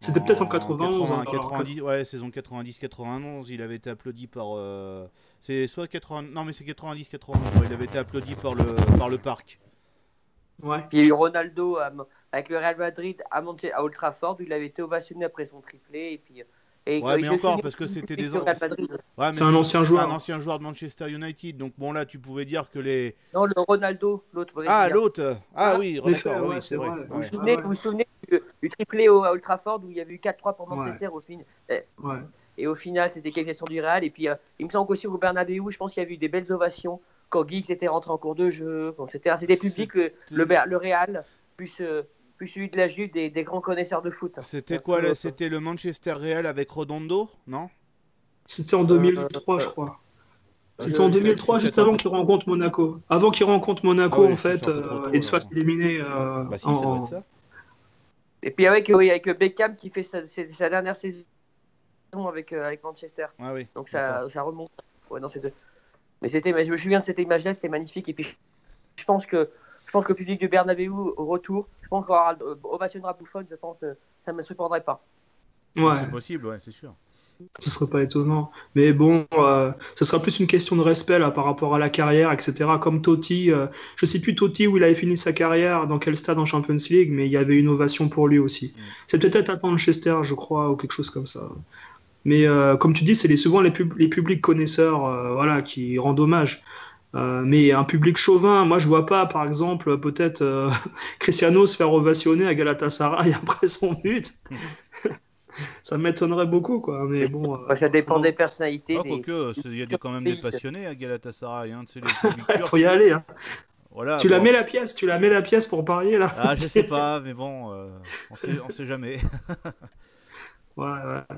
[SPEAKER 6] C'était peut-être en 91,
[SPEAKER 5] 80,
[SPEAKER 6] hein, alors,
[SPEAKER 5] 90, ouais, saison 90-91, il avait été applaudi par. euh, c'est soit 80. Non, mais c'est 90-91, il avait été applaudi par le, par le parc.
[SPEAKER 6] Ouais.
[SPEAKER 7] Puis il y a eu Ronaldo à- avec le Real Madrid à, Manche- à Old Trafford où il avait été ovationné après son triplé. Et puis, et
[SPEAKER 5] Ouais, mais encore, parce que c'était des. Ouais, mais
[SPEAKER 6] C'est un ancien joueur.
[SPEAKER 5] C'est un ancien joueur de Manchester United. Donc bon, là, tu pouvais dire que les.
[SPEAKER 7] Non, le Ronaldo, l'autre
[SPEAKER 5] Ah, l'autre Ah
[SPEAKER 7] Ah,
[SPEAKER 5] oui, d'accord,
[SPEAKER 6] frères,
[SPEAKER 5] oui,
[SPEAKER 6] ouais,
[SPEAKER 5] c'est vrai.
[SPEAKER 6] vrai.
[SPEAKER 5] ouais.
[SPEAKER 7] Vous vous souvenez,
[SPEAKER 6] ouais.
[SPEAKER 7] vous vous souvenez du, du triplé au, à Old Trafford où il y avait eu 4-3 pour Manchester au fin-
[SPEAKER 6] Ouais.
[SPEAKER 7] et au final c'était qualification du Real et puis euh, il me semble qu'aussi au Bernabeu je pense qu'il y a eu des belles ovations quand Giggs était rentré en cours de jeu bon, c'était c'était public le, le, Real plus, euh, plus celui de la Juve des, des grands connaisseurs de foot
[SPEAKER 5] C'était quoi là C'était le Manchester Real avec Redondo Non?
[SPEAKER 6] C'était en 2003, je crois. C'était
[SPEAKER 5] Euh,
[SPEAKER 6] en
[SPEAKER 5] je-
[SPEAKER 6] 2003,
[SPEAKER 5] je-
[SPEAKER 6] juste avant qu'il rencontre Monaco. Avant qu'il rencontre Monaco,
[SPEAKER 5] Ah oui,
[SPEAKER 6] en fait, euh,
[SPEAKER 5] tôt,
[SPEAKER 6] et se fasse éliminer. euh,
[SPEAKER 5] Bah si,
[SPEAKER 6] en-
[SPEAKER 5] ça doit être ça.
[SPEAKER 7] et puis avec, oui, avec Beckham qui fait sa, dernière saison avec, euh, avec Manchester
[SPEAKER 5] Ah oui.
[SPEAKER 7] Donc ça, ça remonte. Ouais, non, c'était- Mais c'était, mais je me souviens de cette image-là, c'était magnifique. Et puis je- pense que je pense que le public du Bernabeu au retour, je pense qu'on aura- ovationnera Buffon. Je pense, euh, ça ne me surprendrait pas.
[SPEAKER 6] Ouais,
[SPEAKER 5] C'est possible, ouais, c'est sûr.
[SPEAKER 6] ce serait pas étonnant. Mais bon, euh, ce sera plus une question de respect là, par rapport à la carrière, etc. Comme Totti, euh, je sais plus Totti où il avait fini sa carrière, dans quel stade en Champions League, mais il y avait une ovation pour lui aussi.
[SPEAKER 5] Mm.
[SPEAKER 6] C'est peut-être à Manchester, je crois, ou quelque chose comme ça. Mais euh, comme tu dis, c'est les- souvent les, pub- les publics connaisseurs euh, voilà, qui rendent hommage. Euh, mais un public chauvin, moi je vois pas, par exemple, peut-être euh, Cristiano se faire ovationner à Galatasaray après son but. ça m'étonnerait beaucoup, quoi. Mais bon. euh,
[SPEAKER 7] ça dépend des personnalités.
[SPEAKER 5] Ah,
[SPEAKER 7] des-
[SPEAKER 5] quoique, c'est- il y a des- quand même des passionnés à Galatasaray. Hein, turcs.
[SPEAKER 6] faut y aller. Hein.
[SPEAKER 5] Voilà,
[SPEAKER 6] tu la mets la pièce, tu la mets la pièce pour parier là.
[SPEAKER 5] Ah, je sais pas, mais bon, euh, on, sait, on sait jamais.
[SPEAKER 6] Ouais, ouais.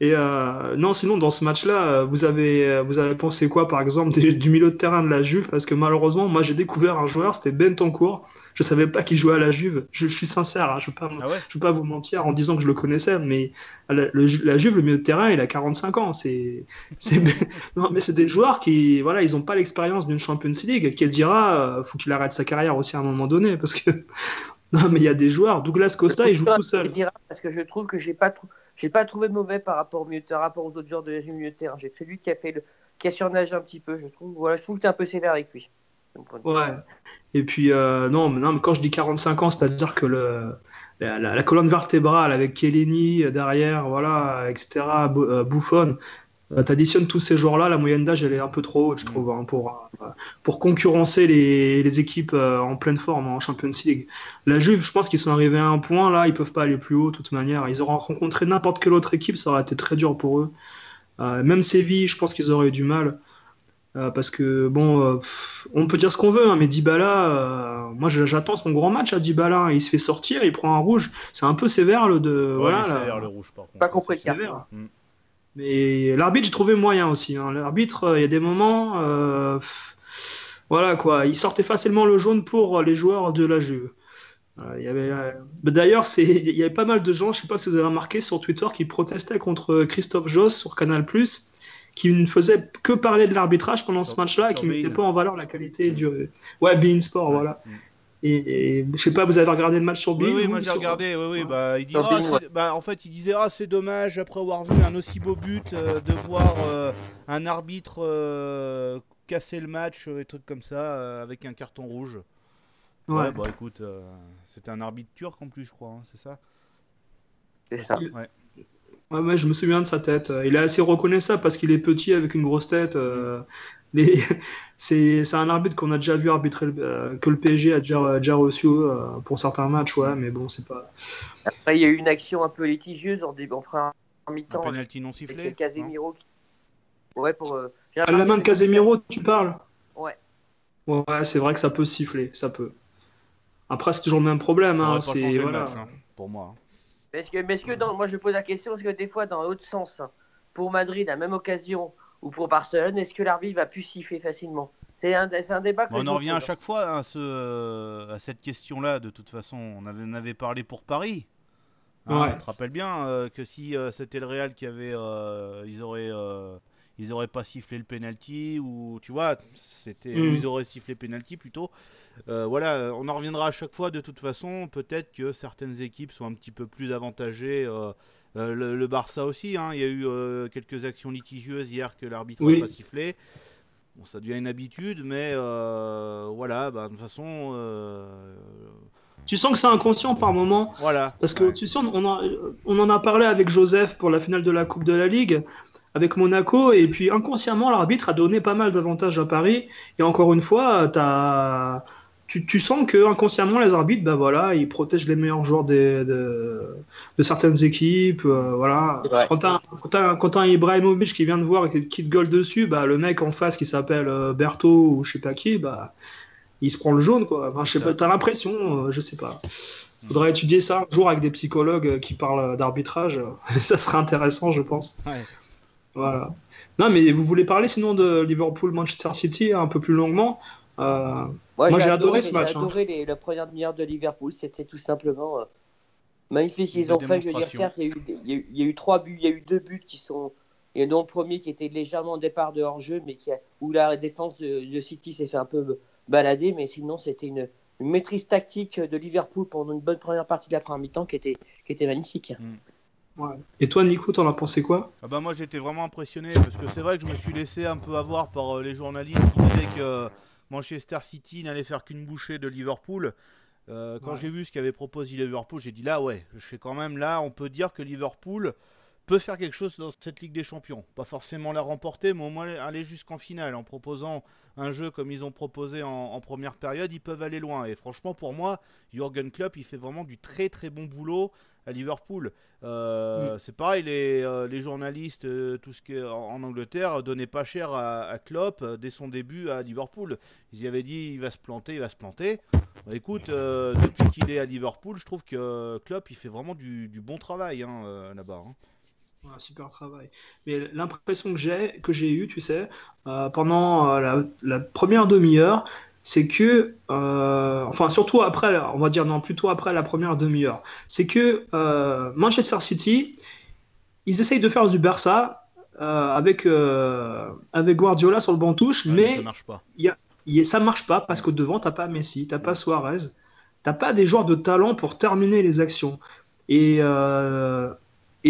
[SPEAKER 6] Et euh, non, sinon dans ce match-là, euh, vous avez euh, vous avez pensé quoi, par exemple, du, du milieu de terrain de la Juve? Parce que malheureusement, moi j'ai découvert un joueur, c'était Bentoncourt. Je savais pas qu'il jouait à la Juve. Je, je suis sincère, hein, je ne vais, pas-
[SPEAKER 5] Ah ouais?
[SPEAKER 6] pas vous mentir en disant que je le connaissais, mais la, le- la Juve, le milieu de terrain, il a 45 ans. C'est non, mais c'est des joueurs qui voilà, ils ont pas l'expérience d'une Champions League. Qui dira, euh, faut qu'il arrête sa carrière aussi à un moment donné, parce que non, mais il y a des joueurs. Douglas Costa, il joue tout seul.
[SPEAKER 7] Je dirais, Parce que je trouve que j'ai pas, trou- j'ai pas trouvé mauvais par rapport, au milieu terrain, rapport aux autres joueurs de terrain. J'ai celui qui a fait qui a surnagé un petit peu. Je trouve, voilà, je trouve que un peu sévère avec lui.
[SPEAKER 6] Ouais. Et puis, euh, non, mais non, mais quand je dis 45 ans, c'est-à-dire que la, colonne vertébrale avec Chiellini euh, derrière, voilà, etc., Bo- euh, Buffon, euh, t'additionnes tous ces joueurs-là, la moyenne d'âge, elle est un peu trop haute, je trouve, hein, pour, euh, pour concurrencer les, les équipes euh, en pleine forme en Champions League. La Juve, je pense qu'ils sont arrivés à un point, là, ils peuvent pas aller plus haut, de toute manière. Ils auraient rencontré n'importe quelle autre équipe, ça aurait été très dur pour eux. Euh, même Séville, je pense qu'ils auraient eu du mal. Euh, parce que bon, euh, pff, on peut dire ce qu'on veut, hein, mais Dybala, euh, moi j'attends son grand match à Dybala. hein. Il se fait sortir, il prend un rouge. C'est un peu sévère le de.
[SPEAKER 5] Ouais,
[SPEAKER 6] voilà,
[SPEAKER 5] il est
[SPEAKER 6] là.
[SPEAKER 5] sévère, le rouge par contre.
[SPEAKER 7] Pas compris
[SPEAKER 6] sévère. Mais l'arbitre, j'ai trouvé moyen aussi. hein. L'arbitre, euh, il y a des moments, euh, voilà quoi, il sortait facilement le jaune pour les joueurs de la Juve. Euh, il y avait, euh, mais D'ailleurs, c'est- il y avait pas mal de gens, je sais pas si vous avez remarqué sur Twitter, qui protestaient contre Christophe Joss sur Canal+, qui ne faisait que parler de l'arbitrage pendant ce match-là et qui ne mettait pas en valeur la qualité du... Ouais, Bein Sport, voilà.
[SPEAKER 5] Mm.
[SPEAKER 6] Et, et je sais pas, vous avez regardé le match sur Bein
[SPEAKER 5] Oui, moi j'ai
[SPEAKER 6] sur-
[SPEAKER 5] regardé. Oui, oui,
[SPEAKER 6] Ouais.
[SPEAKER 5] bah, il dit, ah,
[SPEAKER 7] ouais.
[SPEAKER 5] bah, en fait, il disait, ah, c'est dommage après avoir vu un aussi beau but euh, de voir euh, un arbitre euh, casser le match euh, et trucs comme ça euh, avec un carton rouge. Ouais,
[SPEAKER 6] Ouais.
[SPEAKER 5] bah écoute, euh, c'était un arbitre turc en plus, je crois, hein, c'est ça?
[SPEAKER 7] C'est ça.
[SPEAKER 5] Ouais.
[SPEAKER 6] Ouais, ouais, je me souviens de sa tête. Il est assez reconnaissable parce qu'il est petit avec une grosse tête. euh, les- C'est un arbitre qu'on a déjà vu arbitrer, euh, que le PSG a déjà, déjà reçu euh, pour certains matchs, ouais, mais bon, c'est pas.
[SPEAKER 7] Après, il y a eu une action un peu litigieuse en, dé- en première
[SPEAKER 5] Un
[SPEAKER 7] mi-temps
[SPEAKER 5] penalty non
[SPEAKER 7] avec
[SPEAKER 5] sifflé
[SPEAKER 7] Casemiro. qui- Ouais, pour. euh,
[SPEAKER 6] À la main de Casemiro, tu parles?
[SPEAKER 7] Ouais.
[SPEAKER 6] Ouais, c'est vrai que ça peut siffler, ça peut. Après, c'est toujours le même problème. Hein, c'est voilà.
[SPEAKER 5] match, hein, pour moi. hein.
[SPEAKER 7] Mais est-ce que, mais est-ce que dans, moi je pose la question, est-ce que des fois dans l'autre sens, hein, pour Madrid, à la même occasion, ou pour Barcelone, est-ce que l'arbitre va plus siffler facilement? C'est un, c'est un débat que
[SPEAKER 5] Bon, on en revient à chaque fois à, ce, euh, à cette question-là. De toute façon, on avait, on avait parlé pour Paris. Hein,
[SPEAKER 6] Ouais.
[SPEAKER 5] Tu te rappelles bien euh, que si euh, c'était le Real qui avait, euh, ils auraient, euh, ils auraient pas sifflé le penalty ou tu vois, c'était,
[SPEAKER 6] Mm.
[SPEAKER 5] ils auraient sifflé penalty plutôt. Euh, voilà, on en reviendra à chaque fois. De toute façon, peut-être que certaines équipes sont un petit peu plus avantagées. euh, euh, le, le Barça aussi, hein, il y a eu euh, quelques actions litigieuses hier que l'arbitre n'a
[SPEAKER 6] Oui.
[SPEAKER 5] pas sifflé. Bon, ça devient une habitude, mais voilà, bah, de toute façon,
[SPEAKER 6] Tu sens que c'est inconscient par moment.
[SPEAKER 5] voilà.
[SPEAKER 6] Parce que
[SPEAKER 5] Ouais.
[SPEAKER 6] tu sais, on en, on en a parlé avec Joseph pour la finale de la Coupe de la Ligue, avec Monaco, et puis inconsciemment, l'arbitre a donné pas mal d'avantages à Paris. Et encore une fois, t'as- tu, tu sens que inconsciemment, les arbitres, bah voilà, ils protègent les meilleurs joueurs des- de, de certaines équipes. euh, voilà. Quand t'as quand t'as- quand un Ibrahimovic qui vient de voir et qui te gueule dessus, bah, le mec en face qui s'appelle euh, Berthaud ou je sais pas qui, bah, il se prend le jaune. Quoi. Enfin, je sais
[SPEAKER 5] Ça.
[SPEAKER 6] pas, t'as l'impression, euh, je sais pas. Faudrait étudier ça un jour avec des psychologues euh, qui parlent d'arbitrage. ça serait intéressant, je pense.
[SPEAKER 5] Ouais.
[SPEAKER 6] Voilà. Non, mais vous voulez parler sinon de Liverpool-Manchester City un peu plus longuement? Euh,
[SPEAKER 7] Moi,
[SPEAKER 6] Moi, j'ai adoré ce match,
[SPEAKER 7] J'ai
[SPEAKER 6] hein.
[SPEAKER 7] adoré les, la première demi-heure de Liverpool. C'était tout simplement euh, magnifique. Ils ont fait, je veux dire, certes, il y, a eu, y y a trois buts, il y a eu deux buts qui sont. Et le premier qui était légèrement au départ de hors-jeu, mais qui a, où la défense de, de City s'est fait un peu balader. Mais sinon, c'était une, une maîtrise tactique de Liverpool pendant une bonne première partie de la première mi-temps qui était, qui était magnifique.
[SPEAKER 6] Ouais. Et toi, Nico, t'en as pensé quoi?
[SPEAKER 5] Ah bah moi j'étais vraiment impressionné parce que c'est vrai que je me suis laissé un peu avoir par euh, les journalistes qui disaient que Manchester City n'allait faire qu'une bouchée de Liverpool. Euh, quand
[SPEAKER 6] Ouais.
[SPEAKER 5] j'ai vu ce qu'avait proposé Liverpool, j'ai dit là ouais, je fais quand même là, on peut dire que Liverpool peut faire quelque chose dans cette Ligue des Champions. Pas forcément la remporter, mais au moins aller jusqu'en finale. En proposant un jeu comme ils ont proposé en, en première période, ils peuvent aller loin. Et franchement, pour moi, Jürgen Klopp, il fait vraiment du très très bon boulot à Liverpool. Euh, C'est pareil, les, euh, les journalistes, euh, tout ce qui est en, en Angleterre, donnaient pas cher à, à Klopp dès son début à Liverpool. Ils y avaient dit il va se planter, il va se planter. Bah, écoute, depuis qu'il est à Liverpool, je trouve que Klopp il fait vraiment du, du bon travail hein, là-bas. hein.
[SPEAKER 6] Ouais, super travail. Mais l'impression que j'ai que j'ai eue, tu sais, euh, pendant euh, la, la première demi-heure, c'est que, euh, enfin surtout après, on va dire non, plutôt après la première demi-heure, c'est que Manchester City, ils essayent de faire du Barça avec, avec Guardiola sur le banc touche,
[SPEAKER 5] Ouais,
[SPEAKER 6] mais
[SPEAKER 5] ça marche pas.
[SPEAKER 6] il- ça marche pas parce que devant, t'as pas Messi, t'as pas Suarez, t'as pas des joueurs de talent pour terminer les actions. Et, euh,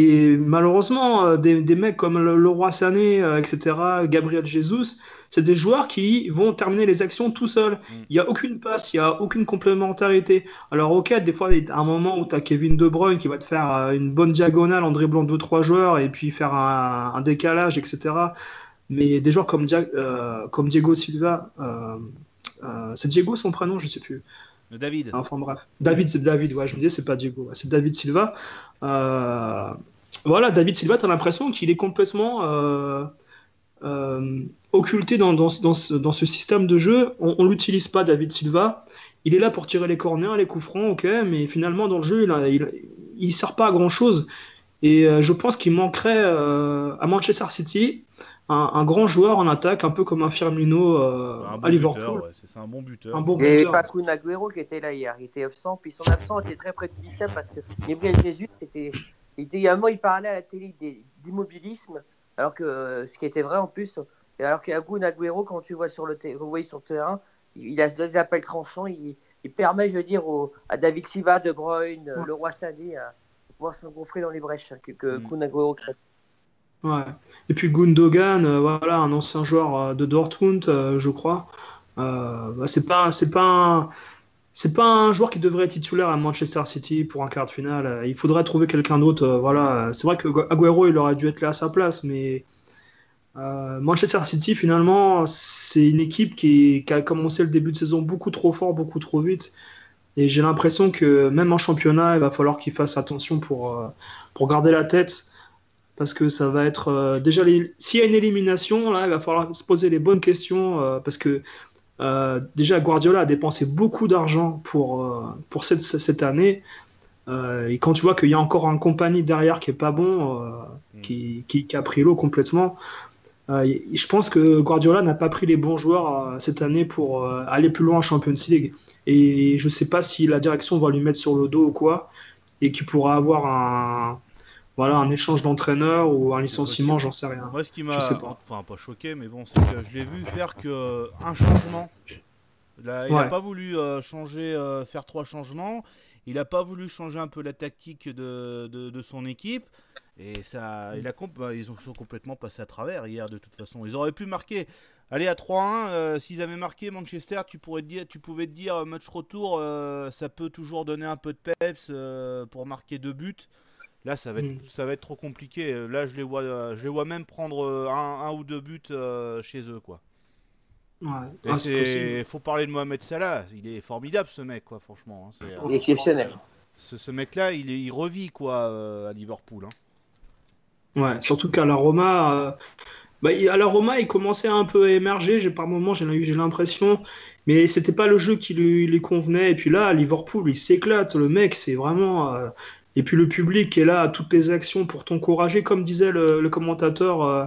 [SPEAKER 6] et malheureusement, euh, des, des mecs comme le, Leroy Sané, euh, etc., Gabriel Jesus, c'est des joueurs qui vont terminer les actions tout seuls. Il n'y a aucune passe, il n'y a aucune complémentarité. Alors, ok, des fois, il y a un moment où tu as Kevin De Bruyne qui va te faire euh, une bonne diagonale en dribblant deux trois joueurs et puis faire un, un décalage, etc. Mais des joueurs comme, Dia- euh, comme Diego Silva, euh, euh, c'est Diego son prénom, je sais plus.
[SPEAKER 5] David.
[SPEAKER 6] Enfin bref, David, c'est David, ouais, je me disais, c'est pas Diego, c'est David Silva. Euh, voilà, David Silva, tu as l'impression qu'il est complètement euh, euh, occulté dans, ce, système de jeu. On ne l'utilise pas, David Silva. Il est là pour tirer les corners, les coups francs, ok, mais finalement, dans le jeu, il ne il, il sert pas à grand chose. Et euh, je pense qu'il manquerait euh, à Manchester City un, un grand joueur en attaque, un peu comme un Firmino euh,
[SPEAKER 5] Un bon
[SPEAKER 6] à Liverpool.
[SPEAKER 5] buteur, ouais, c'est un bon buteur.
[SPEAKER 6] Un bon
[SPEAKER 7] avait
[SPEAKER 6] buteur.
[SPEAKER 7] pas Kun Agüero qui était là hier. Il était absent. Puis son absence était très préjudiciable parce que Gabriel Jesus, était, il était, il y a un moment, il parlait à la télé d'immobilisme, alors que ce qui était vrai en plus. Et alors qu'Agun Agüero, quand tu vois sur le, ter- vous voyez sur le terrain, il, il a des appels tranchants. Il, il permet, je veux dire, au- à David Silva, De Bruyne,
[SPEAKER 6] Ouais.
[SPEAKER 7] le roi Sané, à pouvoir s'engouffrer dans les brèches que, que
[SPEAKER 5] Mm.
[SPEAKER 7] Kun Agüero crée.
[SPEAKER 6] Ouais. Et puis Gundogan, euh, voilà, un ancien joueur euh, de Dortmund, euh, je crois. Euh, bah, c'est pas, c'est pas, un, c'est pas un joueur qui devrait être titulaire à Manchester City pour un quart de finale. Il faudrait trouver quelqu'un d'autre. voilà, c'est vrai que Agüero, il aurait dû être là à sa place, mais Manchester City, finalement, c'est une équipe qui, qui a commencé le début de saison beaucoup trop fort, beaucoup trop vite. Et j'ai l'impression que même en championnat, il va falloir qu'ils fassent attention pour, euh, pour garder la tête. Parce que ça va être euh, déjà les- s'il y a une élimination là il va falloir se poser les bonnes questions euh, parce que euh, déjà Guardiola a dépensé beaucoup d'argent pour pour cette, cette année. Et quand tu vois qu'il y a encore un compagnie derrière qui est pas bon euh, qui, qui, qui a pris l'eau complètement je pense que Guardiola n'a pas pris les bons joueurs euh, cette année pour euh, aller plus loin en Champions League et je sais pas si la direction va lui mettre sur le dos ou quoi et qu'il pourra avoir un voilà, un échange d'entraîneur ou un licenciement, j'en sais rien.
[SPEAKER 5] Moi, ce qui m'a, enfin pas choqué, mais bon, c'est que je l'ai vu faire que un changement. Là, il n'a
[SPEAKER 6] Ouais.
[SPEAKER 5] pas voulu euh, changer, euh, faire trois changements. Il n'a pas voulu changer un peu la tactique de, de, de son équipe. Et ça, il a comp- bah, ils ont- sont complètement passés à travers hier, de toute façon. Ils auraient pu marquer. Allez, à 3-1, euh, s'ils avaient marqué Manchester, tu, pourrais te dire, tu pouvais te dire, euh, match retour, euh, ça peut toujours donner un peu de peps euh, pour marquer deux buts. Là, ça va, être,
[SPEAKER 6] Mm.
[SPEAKER 5] ça va être trop compliqué. Là, je les vois, je les vois même prendre un, un ou deux buts chez eux, quoi.
[SPEAKER 6] Ouais. Ah, c'est
[SPEAKER 5] faut parler de Mohamed Salah. Il est formidable, ce mec, quoi, franchement. hein. C'est, euh,
[SPEAKER 7] Exceptionnel.
[SPEAKER 5] ce, ce mec-là, il, est- il revit, quoi, euh, à Liverpool. hein.
[SPEAKER 6] Ouais, surtout qu'à la Roma, euh, bah, il- à la Roma, il commençait un peu à émerger. J'ai par moments, j'ai l'impression, mais c'était pas le jeu qui lui, lui convenait. Et puis là, à Liverpool, il s'éclate. Le mec, c'est vraiment. euh, Et puis le public est là à toutes les actions pour t'encourager, comme disait le, le commentateur euh,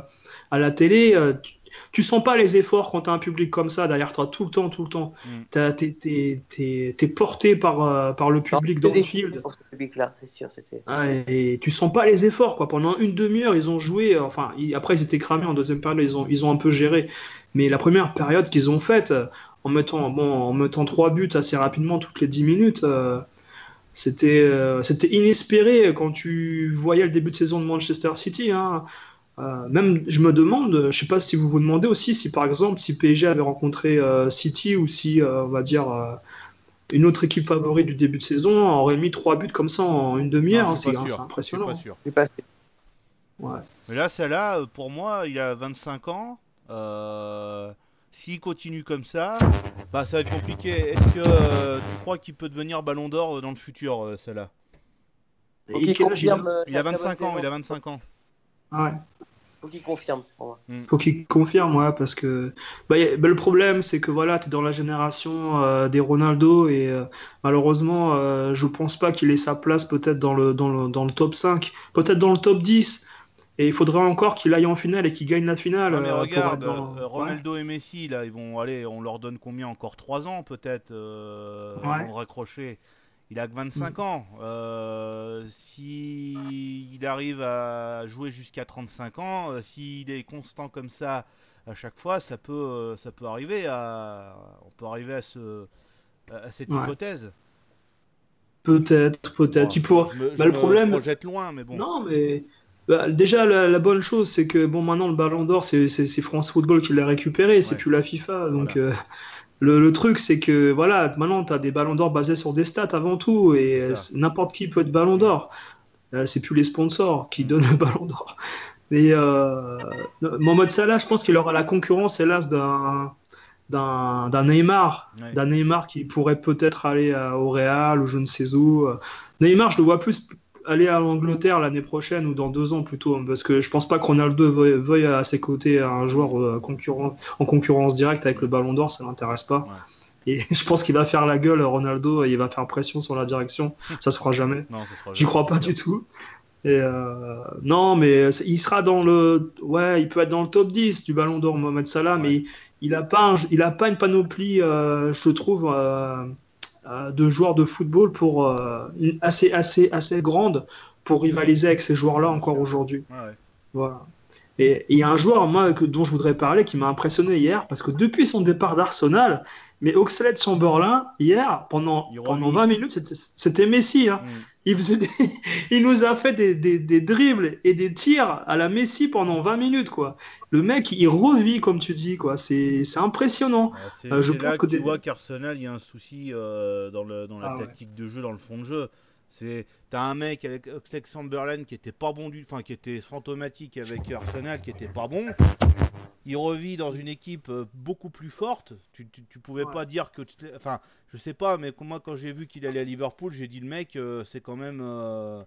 [SPEAKER 6] à la télé. euh, tu, tu sens pas les efforts quand t'as un public comme ça derrière toi tout le temps, tout le temps.
[SPEAKER 5] Mm.
[SPEAKER 6] T'as- T'es t'es- t'es- t'es porté par, euh, par le public dans le field.
[SPEAKER 7] Pour ce sûr.
[SPEAKER 6] Ah, et tu sens pas les efforts quoi. Pendant une demi-heure, ils ont joué. euh, Enfin, ils- après ils étaient cramés en deuxième période, ils ont ils ont un peu géré. Mais la première période qu'ils ont faite, euh, en mettant bon, en mettant trois buts assez rapidement toutes les dix minutes, euh, c'était euh, c'était inespéré quand tu voyais le début de saison de Manchester City. hein. Euh, même je me demande, je sais pas si vous vous demandez aussi si par exemple si PSG avait rencontré euh, City ou si euh, on va dire euh, une autre équipe favorite du début de saison aurait mis trois buts comme ça en une demi-heure. Hein, c'est
[SPEAKER 5] pas sûr.
[SPEAKER 6] Impressionnant.
[SPEAKER 5] pas sûr.
[SPEAKER 7] C'est pas-
[SPEAKER 6] Ouais.
[SPEAKER 5] Mais là, celle-là, pour moi, il a 25 ans. Euh, S'il continue comme ça, bah, ça va être compliqué. Est-ce que euh, tu crois qu'il peut devenir Ballon d'Or dans le futur, euh, celle-là?
[SPEAKER 6] Il
[SPEAKER 7] euh,
[SPEAKER 5] Il a
[SPEAKER 7] sa très
[SPEAKER 5] 25
[SPEAKER 7] bonne
[SPEAKER 5] ans, il a
[SPEAKER 7] saison.
[SPEAKER 5] 25 ans.
[SPEAKER 6] Ouais.
[SPEAKER 7] Faut qu'il confirme. pour moi.
[SPEAKER 6] Faut qu'il confirme, ouais, parce que bah, a- bah, le problème, c'est que voilà, tu es dans la génération euh, des Ronaldo et euh, malheureusement, euh, je pense pas qu'il ait sa place peut-être dans le, dans le, dans le top 5, peut-être dans le top 10. Et il faudrait encore qu'il aille en finale et qu'il gagne la finale.
[SPEAKER 5] Ah, mais
[SPEAKER 6] euh,
[SPEAKER 5] regarde,
[SPEAKER 6] dans-
[SPEAKER 5] euh, Ronaldo et Messi, là, ils vont aller, on leur donne combien? Encore 3 ans peut-être euh,
[SPEAKER 6] Ouais.
[SPEAKER 5] avant de raccrocher. Il a que 25 ans. Euh, si il arrive à jouer jusqu'à 35 ans, euh, s'il est constant comme ça à chaque fois, ça peut, euh, ça peut arriver à, on peut arriver à ce, à cette
[SPEAKER 6] Ouais.
[SPEAKER 5] hypothèse.
[SPEAKER 6] Peut-être, peut-être. il pourra-
[SPEAKER 5] Je me, je
[SPEAKER 6] bah, le
[SPEAKER 5] me
[SPEAKER 6] problème-
[SPEAKER 5] projette loin, mais bon.
[SPEAKER 6] Non, mais bah, déjà, la, la bonne chose, c'est que bon, maintenant, le Ballon d'Or, c'est France Football qui l'a récupéré, c'est
[SPEAKER 5] Ouais.
[SPEAKER 6] plus la FIFA. Donc,
[SPEAKER 5] Voilà.
[SPEAKER 6] Euh, le, le truc, c'est que voilà, maintenant, tu as des Ballons d'Or basés sur des stats avant tout, et euh, n'importe qui peut être Ballon d'Or. Euh, c'est plus les sponsors qui donnent le Ballon d'Or. Mais euh, Mohamed Salah, je pense qu'il aura la concurrence, hélas, d'un d'un d'un Neymar,
[SPEAKER 5] Ouais.
[SPEAKER 6] d'un Neymar qui pourrait peut-être aller à- au Real ou je ne sais où. Neymar, je le vois plus aller à l'Angleterre l'année prochaine ou dans deux ans plutôt, hein, parce que je pense pas que Ronaldo veuille, veuille à ses côtés un joueur euh, concurrent, en concurrence directe avec le Ballon d'Or, ça l'intéresse pas. Et je pense qu'il va faire la gueule, Ronaldo, et il va faire pression sur la direction. Ça se fera jamais.
[SPEAKER 5] Non,
[SPEAKER 6] J'y crois pas du tout. Et euh, non, mais il sera dans le. Ouais, il peut être dans le top 10 du Ballon d'Or, Mohamed Salah,
[SPEAKER 5] Ouais.
[SPEAKER 6] mais il a pas, un- il a pas une panoplie, euh, je trouve, euh, de joueurs de football pour euh, assez, assez, assez grande pour rivaliser avec ces joueurs-là encore aujourd'hui.
[SPEAKER 5] Ouais.
[SPEAKER 6] Voilà. Et et il y a un joueur, moi, que, dont je voudrais parler, qui m'a impressionné hier, parce que depuis son départ d'Arsenal, mais Oxlade Chamberlain, hier, pendant, pendant
[SPEAKER 5] revit.
[SPEAKER 6] 20 minutes, c'était- Messi. Hein.
[SPEAKER 5] Mm.
[SPEAKER 6] Il, faisait des- il nous a fait des, des, des dribbles et des tirs à la Messi pendant 20 minutes, quoi. Le mec, il revit, comme tu dis, quoi. C'est impressionnant.
[SPEAKER 5] C'est
[SPEAKER 6] Euh, je pense
[SPEAKER 5] là
[SPEAKER 6] que
[SPEAKER 5] que tu vois qu'Arsenal, il y a un souci euh, dans, le, dans la
[SPEAKER 6] Ah ouais.
[SPEAKER 5] tactique de jeu, dans le fond de jeu. C'est t'as un mec avec Chamberlain qui était pas bon du, enfin qui était fantomatique avec Arsenal, qui était pas bon. Il revit dans une équipe euh, beaucoup plus forte. Tu, tu, tu pouvais
[SPEAKER 6] Ouais.
[SPEAKER 5] pas dire que, enfin, je sais pas, mais moi quand j'ai vu qu'il allait à Liverpool, j'ai dit le mec, euh, c'est quand même, euh,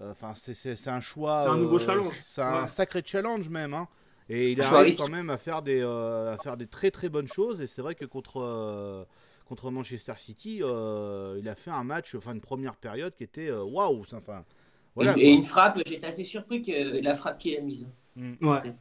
[SPEAKER 5] euh, enfin c'est- c'est c'est un choix.
[SPEAKER 6] C'est un nouveau
[SPEAKER 5] euh,
[SPEAKER 6] challenge.
[SPEAKER 5] C'est un
[SPEAKER 6] Ouais.
[SPEAKER 5] sacré challenge même. hein. Et il arrive quand même à faire des, euh, à faire des très très bonnes choses. Et c'est vrai que contre, euh, contre Manchester City, euh, il a fait un match, enfin une première période qui était euh, waouh. enfin, voilà.
[SPEAKER 7] et, et une frappe, j'étais assez surpris que la frappe qu'il a mise.
[SPEAKER 6] Ouais.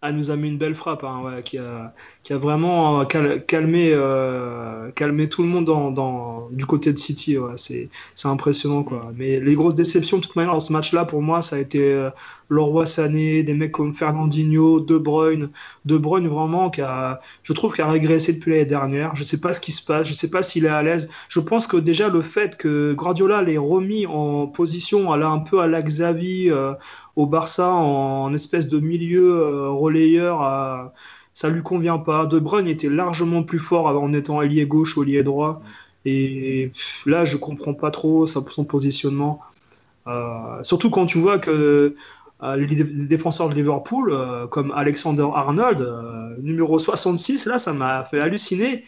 [SPEAKER 6] Elle nous a mis une belle frappe, hein, qui, a, vraiment euh, euh, calmé tout le monde du côté de City. C'est impressionnant. Mais les grosses déceptions, de toute manière, dans ce match-là, pour moi, ça a été euh, Sané, des mecs comme Fernandinho, De Bruyne. De Bruyne, vraiment, qui a, je trouve qu'il a régressé depuis l'année dernière. Je sais pas ce qui se passe, je sais pas s'il est à l'aise. Je pense que déjà, le fait que Guardiola l'ait remis en position, à la, un peu à la Xavi, euh, au Barça en espèce de milieu relayeur, à- ça lui convient pas. De Bruyne était largement plus fort en étant ailier gauche ou ailier droit. Et là, je comprends pas trop son positionnement. Euh, surtout quand tu vois que euh, les, défenseurs de Liverpool, euh, comme Alexander Arnold, numéro 66, là, ça m'a fait halluciner.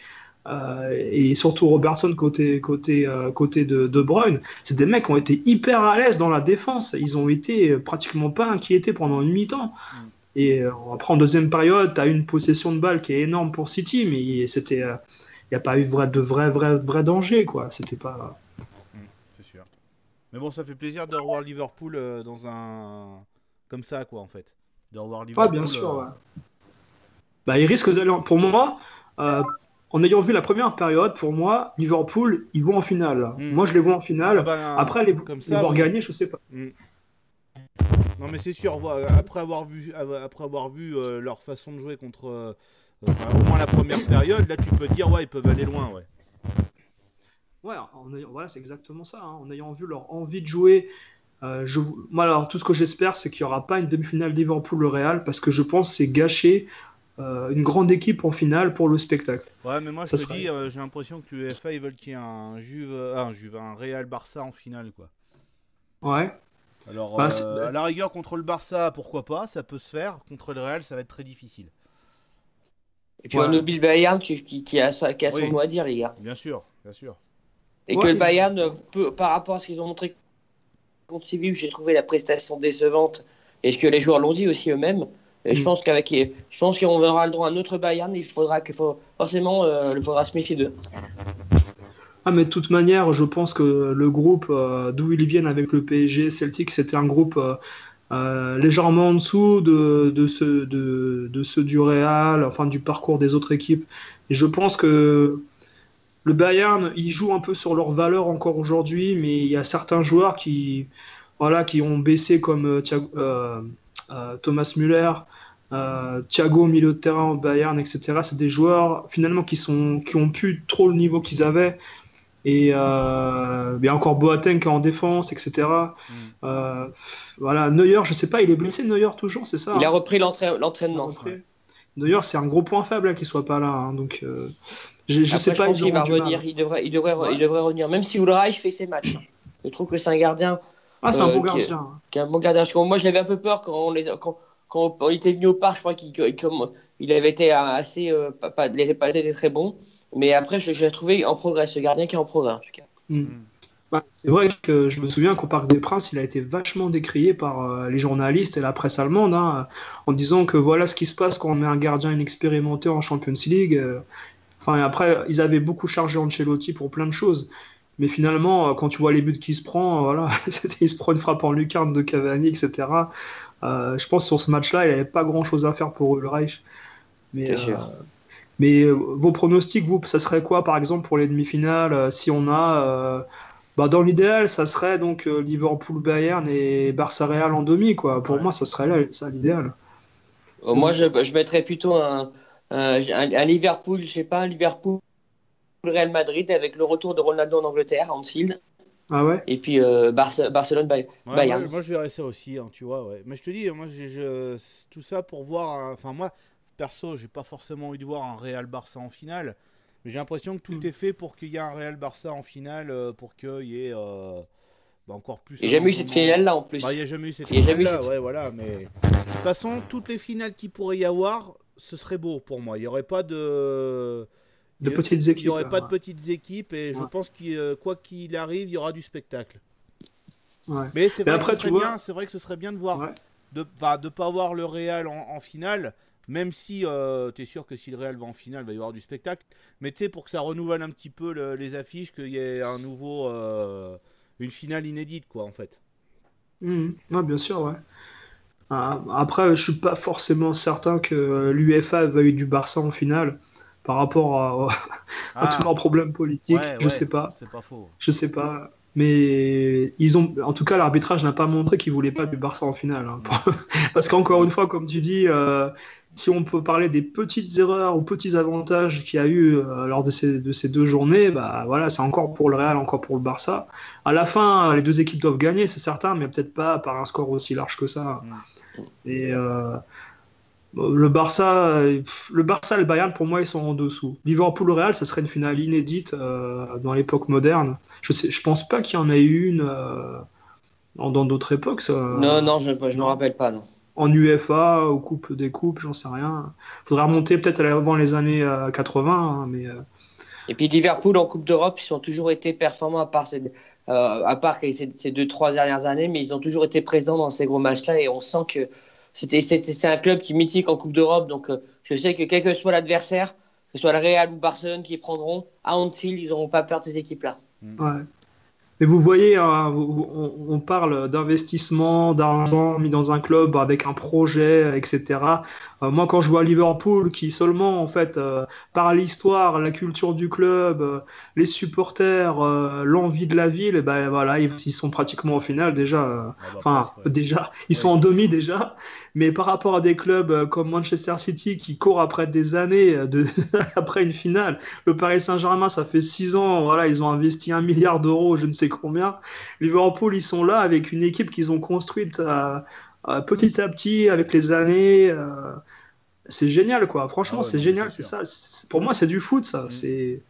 [SPEAKER 6] Et surtout Robertson côté, côté, côté de, de Bruyne, c'est des mecs qui ont été hyper à l'aise dans la défense. Ils ont été pratiquement pas inquiétés pendant une mi-temps. Et euh, après, en deuxième période, tu as une possession de balle qui est énorme pour City, mais c'était, il n'y a pas eu de vrai, de vrai, vrai, vrai danger. quoi. C'était pas.
[SPEAKER 5] C'est sûr. Mais bon, ça fait plaisir de revoir Liverpool euh, dans un comme ça, quoi, en fait. De revoir
[SPEAKER 6] Ah,
[SPEAKER 5] Liverpool.
[SPEAKER 6] bien sûr.
[SPEAKER 5] euh,
[SPEAKER 6] ouais. Bah, il risque d'aller. Pour moi, euh, en ayant vu la première période, pour moi, Liverpool, ils vont en finale.
[SPEAKER 5] Mm.
[SPEAKER 6] Moi, je les vois en finale.
[SPEAKER 5] ah ben,
[SPEAKER 6] Après, les,
[SPEAKER 5] comme
[SPEAKER 6] les
[SPEAKER 5] ça,
[SPEAKER 6] voir
[SPEAKER 5] oui.
[SPEAKER 6] gagner, je sais pas.
[SPEAKER 5] Non mais c'est sûr, après avoir vu, après avoir vu euh, leur façon de jouer contre euh, enfin, au moins la première période, là tu peux te dire ouais ils peuvent aller loin ouais.
[SPEAKER 6] Ouais, en ayant- voilà, c'est exactement ça. hein. En ayant vu leur envie de jouer, euh, je, moi, alors, tout ce que j'espère, c'est qu'il n'y aura pas une demi-finale Liverpool-Le Real, parce que je pense que c'est gâcher euh, une grande équipe en finale pour le spectacle.
[SPEAKER 5] Ouais mais moi je
[SPEAKER 6] Ça
[SPEAKER 5] te
[SPEAKER 6] serait-
[SPEAKER 5] dis, euh, j'ai l'impression que l'UEFA ils veulent qu'il y ait un Juve, un Juve, un Real Barça en finale quoi.
[SPEAKER 6] Ouais.
[SPEAKER 5] Alors
[SPEAKER 6] Bah,
[SPEAKER 5] euh, à la rigueur contre le Barça pourquoi pas, ça peut se faire. Contre le Real ça va être très difficile.
[SPEAKER 7] Et puis
[SPEAKER 6] Ouais.
[SPEAKER 7] on oublie le Bayern qui, qui, qui a, sa- qui a son
[SPEAKER 5] Oui.
[SPEAKER 7] mot à dire, les gars.
[SPEAKER 5] Bien sûr, bien sûr.
[SPEAKER 7] Et
[SPEAKER 6] Ouais,
[SPEAKER 7] que le Bayern, euh, peut, par rapport à ce qu'ils ont montré contre Séville, j'ai trouvé la prestation décevante, et ce que les joueurs l'ont dit aussi eux-mêmes. Et je
[SPEAKER 6] Mm.
[SPEAKER 7] pense qu'avec, je pense qu'on verra le droit à un autre Bayern. Il faudra que, forcément, euh, il faudra se méfier d'eux.
[SPEAKER 6] Ah, mais de toute manière, je pense que le groupe euh, d'où ils viennent avec le PSG, Celtic, c'était un groupe euh, euh, légèrement en dessous de, de, ceux, du Real, enfin du parcours des autres équipes. Je pense que le Bayern, il joue un peu sur leur valeur encore aujourd'hui, mais il y a certains joueurs qui, voilà, qui ont baissé comme Thomas Müller, Thiago milieu de terrain au Bayern, etc. C'est des joueurs finalement qui sont qui ont plus trop le niveau qu'ils avaient. Et euh, il y a encore Boateng qui est en défense, etc. Euh, voilà, Neuer, je sais pas, il est blessé Neuer toujours, c'est ça
[SPEAKER 7] Il a
[SPEAKER 6] hein
[SPEAKER 7] repris l'entra- l'entraînement.
[SPEAKER 6] Neuer, c'est un gros point faible hein, qu'il soit pas là. hein, donc, euh, je, je
[SPEAKER 7] Après,
[SPEAKER 6] sais pas,
[SPEAKER 7] pense qu'il va revenir. Il devrait, il, devrait,
[SPEAKER 6] Ouais.
[SPEAKER 7] il devrait revenir. Même si Ulreich fait ses matchs. Je trouve que c'est un gardien
[SPEAKER 6] Ah, c'est un
[SPEAKER 7] euh,
[SPEAKER 6] bon
[SPEAKER 7] qui-
[SPEAKER 6] gardien.
[SPEAKER 7] qui est un bon gardien. Parce que moi, j'avais un peu peur quand on, les, quand, quand on était venu au parc. Je crois qu'il il avait été assez. pas, pas, il très bon. Mais après, je, je l'ai trouvé en progrès. Ce gardien qui est en progrès, en tout cas.
[SPEAKER 6] Mm. Ouais, c'est vrai que je me souviens qu'au Parc des Princes, il a été vachement décrié par euh, les journalistes et la presse allemande hein, en disant que voilà ce qui se passe quand on met un gardien inexpérimenté en Champions League. euh. Enfin, et après, ils avaient beaucoup chargé Ancelotti pour plein de choses. Mais finalement, euh, quand tu vois les buts qu'il se prend, euh, voilà, c'était- il se prend une frappe en lucarne de Cavani, etc. Euh, je pense que sur ce match-là, il n'avait pas grand-chose à faire pour Ulreich. Mais,
[SPEAKER 7] C'est sûr.
[SPEAKER 6] Mais euh, vos pronostics, vous, ça serait quoi, par exemple, pour les demi-finales euh, Si on a, euh, bah, dans l'idéal, ça serait donc euh, Liverpool-Bayern et Barça-Real en demi, quoi. Pour
[SPEAKER 5] Ouais.
[SPEAKER 6] moi, ça serait là, ça l'idéal.
[SPEAKER 7] Moi, je, je mettrais plutôt un, un, Liverpool, je sais pas, un Liverpool. Real Madrid avec le retour de Ronaldo en Angleterre, Anfield,
[SPEAKER 6] Ah ouais?
[SPEAKER 7] Et puis euh, Barce- Barcelone, Bay-
[SPEAKER 5] Ouais,
[SPEAKER 7] Bayern.
[SPEAKER 5] moi, moi, je verrais ça aussi, hein, tu vois. Ouais. Mais je te dis, moi, je- tout ça pour voir. un- Enfin, moi, perso, j'ai pas forcément envie de voir un Real Barça en finale. Mais j'ai l'impression que tout
[SPEAKER 6] Mm.
[SPEAKER 5] est fait pour qu'il y ait un Real Barça en finale, euh, pour qu'il y ait euh, bah, encore plus.
[SPEAKER 7] Il n'y a jamais eu cette finale-là en plus.
[SPEAKER 5] Bah, il n'y a jamais eu cette
[SPEAKER 7] Il eu
[SPEAKER 5] finale-là,
[SPEAKER 7] cette-
[SPEAKER 5] ouais, voilà. Mais de toute façon, toutes les finales qu'il pourrait y avoir, ce serait beau pour moi. Il n'y aurait pas de.
[SPEAKER 6] De
[SPEAKER 5] il
[SPEAKER 6] petites
[SPEAKER 5] Il
[SPEAKER 6] équipes.
[SPEAKER 5] n'y aurait pas de petites équipes et je pense que quoi qu'il arrive, il y aura du spectacle.
[SPEAKER 6] Ouais.
[SPEAKER 5] Mais c'est vrai,
[SPEAKER 6] après,
[SPEAKER 5] que ce
[SPEAKER 6] tu
[SPEAKER 5] serait
[SPEAKER 6] vois-
[SPEAKER 5] bien, c'est vrai que ce serait bien de voir,
[SPEAKER 6] Ouais.
[SPEAKER 5] de ne de pas avoir le Real en, en finale, même si tu es sûr que si le Real va en finale, il va y avoir du spectacle. Mais tu sais, pour que ça renouvelle un petit peu le- les affiches, qu'il y ait un nouveau, euh, une finale inédite, quoi, en fait.
[SPEAKER 6] Mhm. Ouais, bien sûr, ouais. Ah, Après, je suis pas forcément certain que l'UEFA veuille du Barça en finale par rapport à, à tous leurs problèmes politiques.
[SPEAKER 5] Ah. ouais,
[SPEAKER 6] je
[SPEAKER 5] ouais,
[SPEAKER 6] sais pas.
[SPEAKER 5] C'est pas faux.
[SPEAKER 6] Je sais pas. Mais ils ont, en tout cas, l'arbitrage n'a pas montré qu'ils voulaient pas du Barça en finale. hein. Parce qu'encore une fois, comme tu dis, euh, si on peut parler des petites erreurs ou petits avantages qu'il y a eu euh, lors de ces, de ces deux journées, bah voilà, c'est encore pour le Real, encore pour le Barça. À la fin, les deux équipes doivent gagner, c'est certain, mais peut-être pas par un score aussi large que ça. Et euh, le Barça, le Barça et le Bayern, pour moi, ils sont en dessous. Liverpool Real, ça serait une finale inédite euh, dans l'époque moderne. Je sais, je pense pas qu'il y en ait eu une euh, dans d'autres époques. ça.
[SPEAKER 7] Non, non, je ne me rappelle pas. Non.
[SPEAKER 6] En UEFA, ou Coupe des Coupes, j'en sais rien. Faudrait remonter peut-être avant les années euh, 80, hein, mais euh,
[SPEAKER 7] Et puis Liverpool en Coupe d'Europe, ils ont toujours été performants à part ces, euh, à part ces, ces deux trois dernières années, mais ils ont toujours été présents dans ces gros matchs-là et on sent que c'était c'est un club qui est mythique en Coupe d'Europe. Donc euh, je sais que quel que soit l'adversaire, que ce soit le Real ou Barcelone qui prendront à Anfield, ils n'auront pas peur de ces équipes-là.
[SPEAKER 6] Ouais. Mais vous voyez, hein, on, parle d'investissement, d'argent mis dans un club avec un projet, etc. Euh, moi, quand je vois Liverpool, qui seulement, en fait, euh, par l'histoire, la culture du club, euh, les supporters, l'envie de la ville, eh ben voilà, ils, ils sont pratiquement en finale déjà.
[SPEAKER 5] Ah bah,
[SPEAKER 6] Enfin,
[SPEAKER 5] ouais.
[SPEAKER 6] déjà, ils sont en demi déjà, mais par rapport à des clubs comme Manchester City qui courent après des années de après une finale, le Paris Saint-Germain, ça fait six ans, voilà, ils ont investi un milliard d'euros, je ne sais combien. Liverpool, ils sont là avec une équipe qu'ils ont construite euh, euh, petit à petit avec les années. euh, c'est génial, quoi. Franchement,
[SPEAKER 5] Ah ouais,
[SPEAKER 6] c'est génial,
[SPEAKER 5] c'est
[SPEAKER 6] ça. Pour moi, c'est du foot, ça.
[SPEAKER 5] Mm.
[SPEAKER 6] C'est.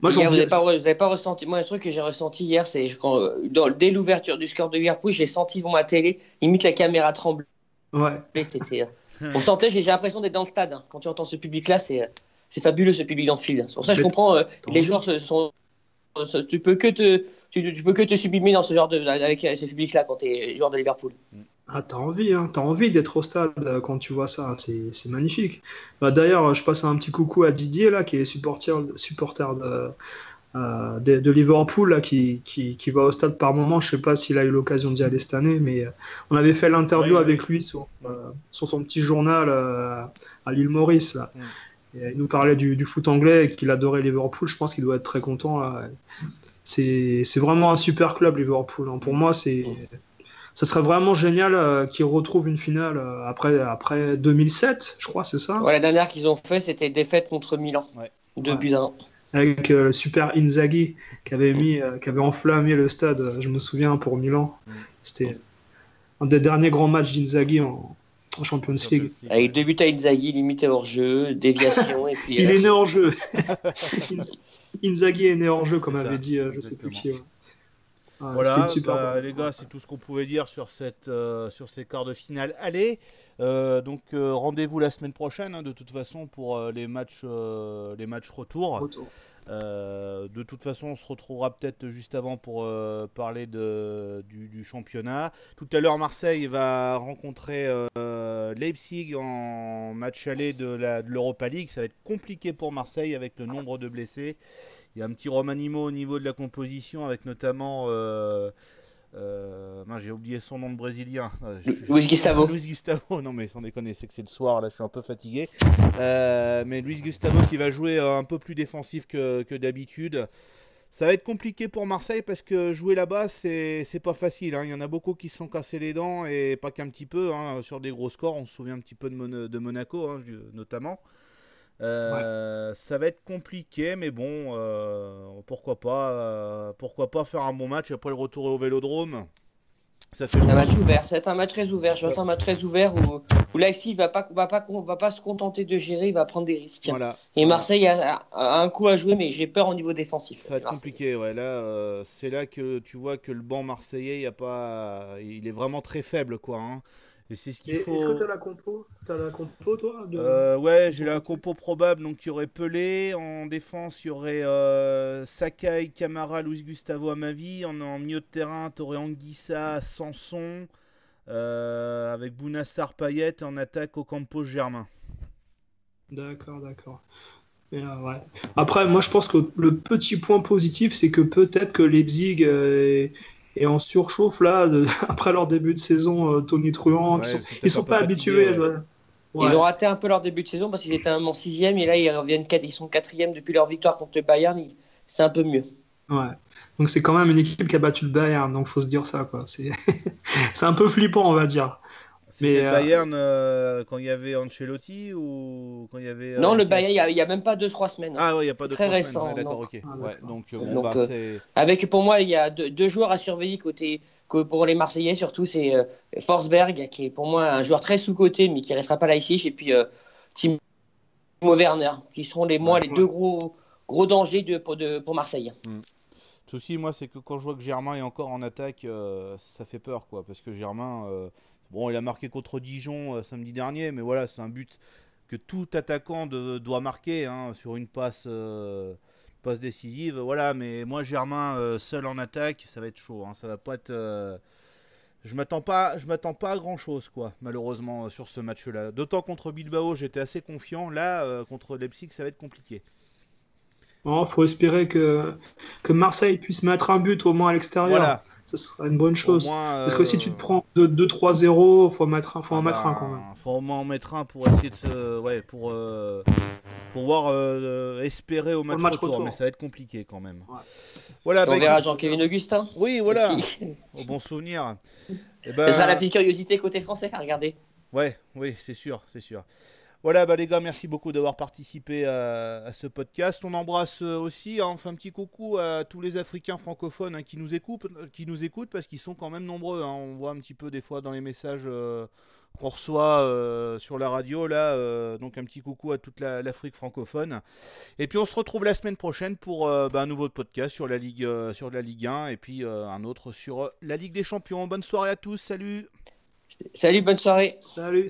[SPEAKER 6] Moi,
[SPEAKER 7] Hier, vous n'avez pas, vous avez pas ressenti. Moi, le truc que j'ai ressenti hier, c'est quand, dans- dès l'ouverture du score de Liverpool, j'ai senti devant ma télé, limite la caméra trembler.
[SPEAKER 6] Ouais.
[SPEAKER 7] C'était, on sentait, j'ai l'impression d'être dans le stade. hein. Quand tu entends ce public-là, c'est, c'est fabuleux ce public d'Anfield. C'est pour ça que je comprends. euh, les joueurs se- sont, se- tu peux que te, tu, tu peux que te sublimer dans ce genre de, avec euh, ce public-là quand tu es joueur de Liverpool.
[SPEAKER 6] Ah, t'as envie, hein, t'as envie d'être au stade euh, quand tu vois ça, c'est c'est magnifique. Bah, D'ailleurs, je passe un petit coucou à Didier, là, qui est supporter, supporter de, euh, de, de Liverpool là, qui, qui, qui va au stade par moment. Je sais pas s'il a eu l'occasion d'y aller cette année, mais euh, on avait fait l'interview
[SPEAKER 5] Ouais, ouais.
[SPEAKER 6] avec lui sur, euh, sur son petit journal euh, à l'île Maurice. Là. Et il nous parlait du, du foot anglais et qu'il adorait Liverpool. Je pense qu'il doit être très content. Là. C'est c'est vraiment un super club, Liverpool. hein. Pour moi, c'est. Ça serait vraiment génial euh, qu'il retrouve une finale euh, après, après 2007, je crois, c'est ça?
[SPEAKER 7] Ouais, la dernière qu'ils ont fait, c'était défaite contre Milan.
[SPEAKER 5] Ouais.
[SPEAKER 7] Deux
[SPEAKER 6] Ouais.
[SPEAKER 7] buts à un.
[SPEAKER 6] avec euh, le super Inzaghi qui avait mis, euh, qui avait enflammé le stade. Je me souviens pour Milan,
[SPEAKER 5] Mm.
[SPEAKER 6] c'était un des derniers grands matchs d'Inzaghi en, en Champions League.
[SPEAKER 7] Avec deux buts à Inzaghi, limité hors jeu, déviation et puis.
[SPEAKER 6] Il
[SPEAKER 7] euh,
[SPEAKER 6] est né hors jeu. Inzaghi est né hors jeu, comme
[SPEAKER 5] ça,
[SPEAKER 6] avait dit, euh, je sais plus
[SPEAKER 5] exactement.
[SPEAKER 6] qui. ouais. Ouais,
[SPEAKER 5] Voilà,
[SPEAKER 6] super
[SPEAKER 5] bah, les gars, c'est tout ce qu'on pouvait dire sur, cette, euh, sur ces quarts de finale. Allez, euh, donc euh, rendez-vous la semaine prochaine, hein, de toute façon, pour euh, les, matchs, euh, les matchs retour.
[SPEAKER 6] Retour.
[SPEAKER 5] Euh, de toute façon, on se retrouvera peut-être juste avant pour euh, parler du, championnat. Tout à l'heure, Marseille va rencontrer euh, Leipzig en match aller de l'Europa League. Ça va être compliqué pour Marseille avec le nombre de blessés. Il y a un petit Romanimo au niveau de la composition avec notamment. Euh, j'ai oublié son nom de brésilien. Euh, je-
[SPEAKER 7] Luis Gustavo.
[SPEAKER 5] Luis Gustavo, non mais sans déconner, c'est que c'est le soir, là je suis un peu fatigué. Euh, mais Luis Gustavo qui va jouer euh, un peu plus défensif que, que d'habitude. Ça va être compliqué pour Marseille parce que jouer là-bas, c'est pas facile. hein. Il y en a beaucoup qui se sont cassés les dents et pas qu'un petit peu. hein, sur des gros scores, on se souvient un petit peu de, Mon- de Monaco hein, notamment. Euh, Ça va être compliqué, mais bon, euh, pourquoi pas, euh, pourquoi pas faire un bon match après le retour au Vélodrome. Ça fait
[SPEAKER 7] C'est un match ouvert, c'est un match très ouvert. Je un match très ouvert où, où Leipzig va pas, va, pas, va pas se contenter de gérer, il va prendre des risques.
[SPEAKER 5] Voilà.
[SPEAKER 7] Et Marseille a, a- a un coup à jouer, mais j'ai peur au niveau défensif.
[SPEAKER 5] Ça va être
[SPEAKER 7] Marseille.
[SPEAKER 5] compliqué, ouais. Là, euh, c'est là que tu vois que le banc marseillais, il y a pas, il est vraiment très faible, quoi. hein. C'est ce qu'il
[SPEAKER 6] Est-ce
[SPEAKER 5] faut.
[SPEAKER 6] que tu as la compo T'as la compo, toi de-
[SPEAKER 5] Euh, ouais, j'ai la compo probable. Donc, il y aurait Pelé. En défense, il y aurait euh, Sakai, Camara, Luis Gustavo Amavi. En, en milieu de terrain, tu aurais Anguissa, Sanson. euh, avec Bounassar Payet. En attaque, Ocampo Germain.
[SPEAKER 6] D'accord, d'accord. Mais, euh, ouais. Après, moi, je pense que le petit point positif, c'est que peut-être que Leipzig est en surchauffe là, de- après leur début de saison, euh, Tony Truant,
[SPEAKER 5] Ouais,
[SPEAKER 6] qui sont, ils sont pas
[SPEAKER 5] fatigué,
[SPEAKER 6] habitués à
[SPEAKER 5] ouais.
[SPEAKER 6] jouer. Ouais.
[SPEAKER 7] Ils ont raté un peu leur début de saison parce qu'ils étaient un en sixième et là ils reviennent quatre, ils sont quatrième depuis leur victoire contre le Bayern. ils- C'est un peu mieux.
[SPEAKER 6] Ouais. Donc c'est quand même une équipe qui a battu le Bayern, donc faut se dire ça, quoi. C'est c'est un peu flippant, on va dire.
[SPEAKER 5] C'était
[SPEAKER 6] euh,
[SPEAKER 5] Bayern euh, quand il y avait Ancelotti ou quand il y avait. euh,
[SPEAKER 7] non, le Bayern, il y a- il n'y a, même pas 2-3 semaines.
[SPEAKER 5] Ah ouais, il n'y a pas de
[SPEAKER 7] Très
[SPEAKER 5] trois
[SPEAKER 7] récent,
[SPEAKER 5] semaines. Ouais, D'accord, ok.
[SPEAKER 6] Ah,
[SPEAKER 5] Ouais, donc, euh, bon,
[SPEAKER 7] Donc,
[SPEAKER 5] bah,
[SPEAKER 7] euh. Avec pour moi, il y a deux, deux joueurs à surveiller côté que pour les Marseillais surtout, c'est euh, Forsberg qui est pour moi un joueur très sous-coté mais qui restera pas là ici et puis euh, Timo Werner qui seront les moi
[SPEAKER 5] Ouais.
[SPEAKER 7] les deux gros gros dangers de, pour, de, pour Marseille.
[SPEAKER 5] Le souci, moi, c'est que quand je vois que Germain est encore en attaque, euh, ça fait peur, quoi. Parce que Germain, euh, bon, il a marqué contre Dijon euh, samedi dernier, mais voilà, c'est un but que tout attaquant doit marquer hein, sur une passe, euh, passe décisive. Voilà, mais moi, Germain euh, seul en attaque, ça va être chaud. hein, ça va pas être. Je m'attends pas, je m'attends pas à grand chose, quoi, malheureusement, sur ce match-là. D'autant contre Bilbao, j'étais assez confiant. Là, contre Leipzig, ça va être compliqué.
[SPEAKER 6] Il faut espérer que, que Marseille puisse mettre un but au moins à l'extérieur.
[SPEAKER 5] Voilà.
[SPEAKER 6] Ce serait une bonne chose.
[SPEAKER 5] moins,
[SPEAKER 6] Parce que si
[SPEAKER 5] euh,
[SPEAKER 6] tu te prends 2-3-0, faut, mettre un, faut en
[SPEAKER 5] Ah
[SPEAKER 6] mettre un
[SPEAKER 5] bah,
[SPEAKER 6] quand même.
[SPEAKER 5] Faut au moins en mettre un pour essayer de se. Ouais, pour. euh, pour voir. euh, espérer au match,
[SPEAKER 6] match
[SPEAKER 5] retour,
[SPEAKER 6] retour.
[SPEAKER 5] mais ça va être compliqué quand même.
[SPEAKER 6] Ouais.
[SPEAKER 5] Voilà,
[SPEAKER 7] on
[SPEAKER 5] bah,
[SPEAKER 7] verra Jean-Kévin Augustin.
[SPEAKER 5] Oui, voilà. Au bon souvenir. Et bah,
[SPEAKER 7] sera la petite curiosité côté français à regarder.
[SPEAKER 5] Ouais, oui, c'est sûr, c'est sûr. Voilà, bah les gars, merci beaucoup d'avoir participé à, à ce podcast. On embrasse euh, aussi, hein, on fait un petit coucou à tous les Africains francophones hein, qui nous écoutent, qui nous écoutent parce qu'ils sont quand même nombreux. hein. On voit un petit peu des fois dans les messages euh, qu'on reçoit euh, sur la radio là, euh, donc un petit coucou à toute la- l'Afrique francophone. Et puis on se retrouve la semaine prochaine pour euh, bah, un nouveau podcast sur la Ligue, euh, sur la Ligue 1 et puis euh, un autre sur euh, la Ligue des Champions. Bonne soirée à tous, salut.
[SPEAKER 7] Salut, bonne soirée.
[SPEAKER 6] Salut.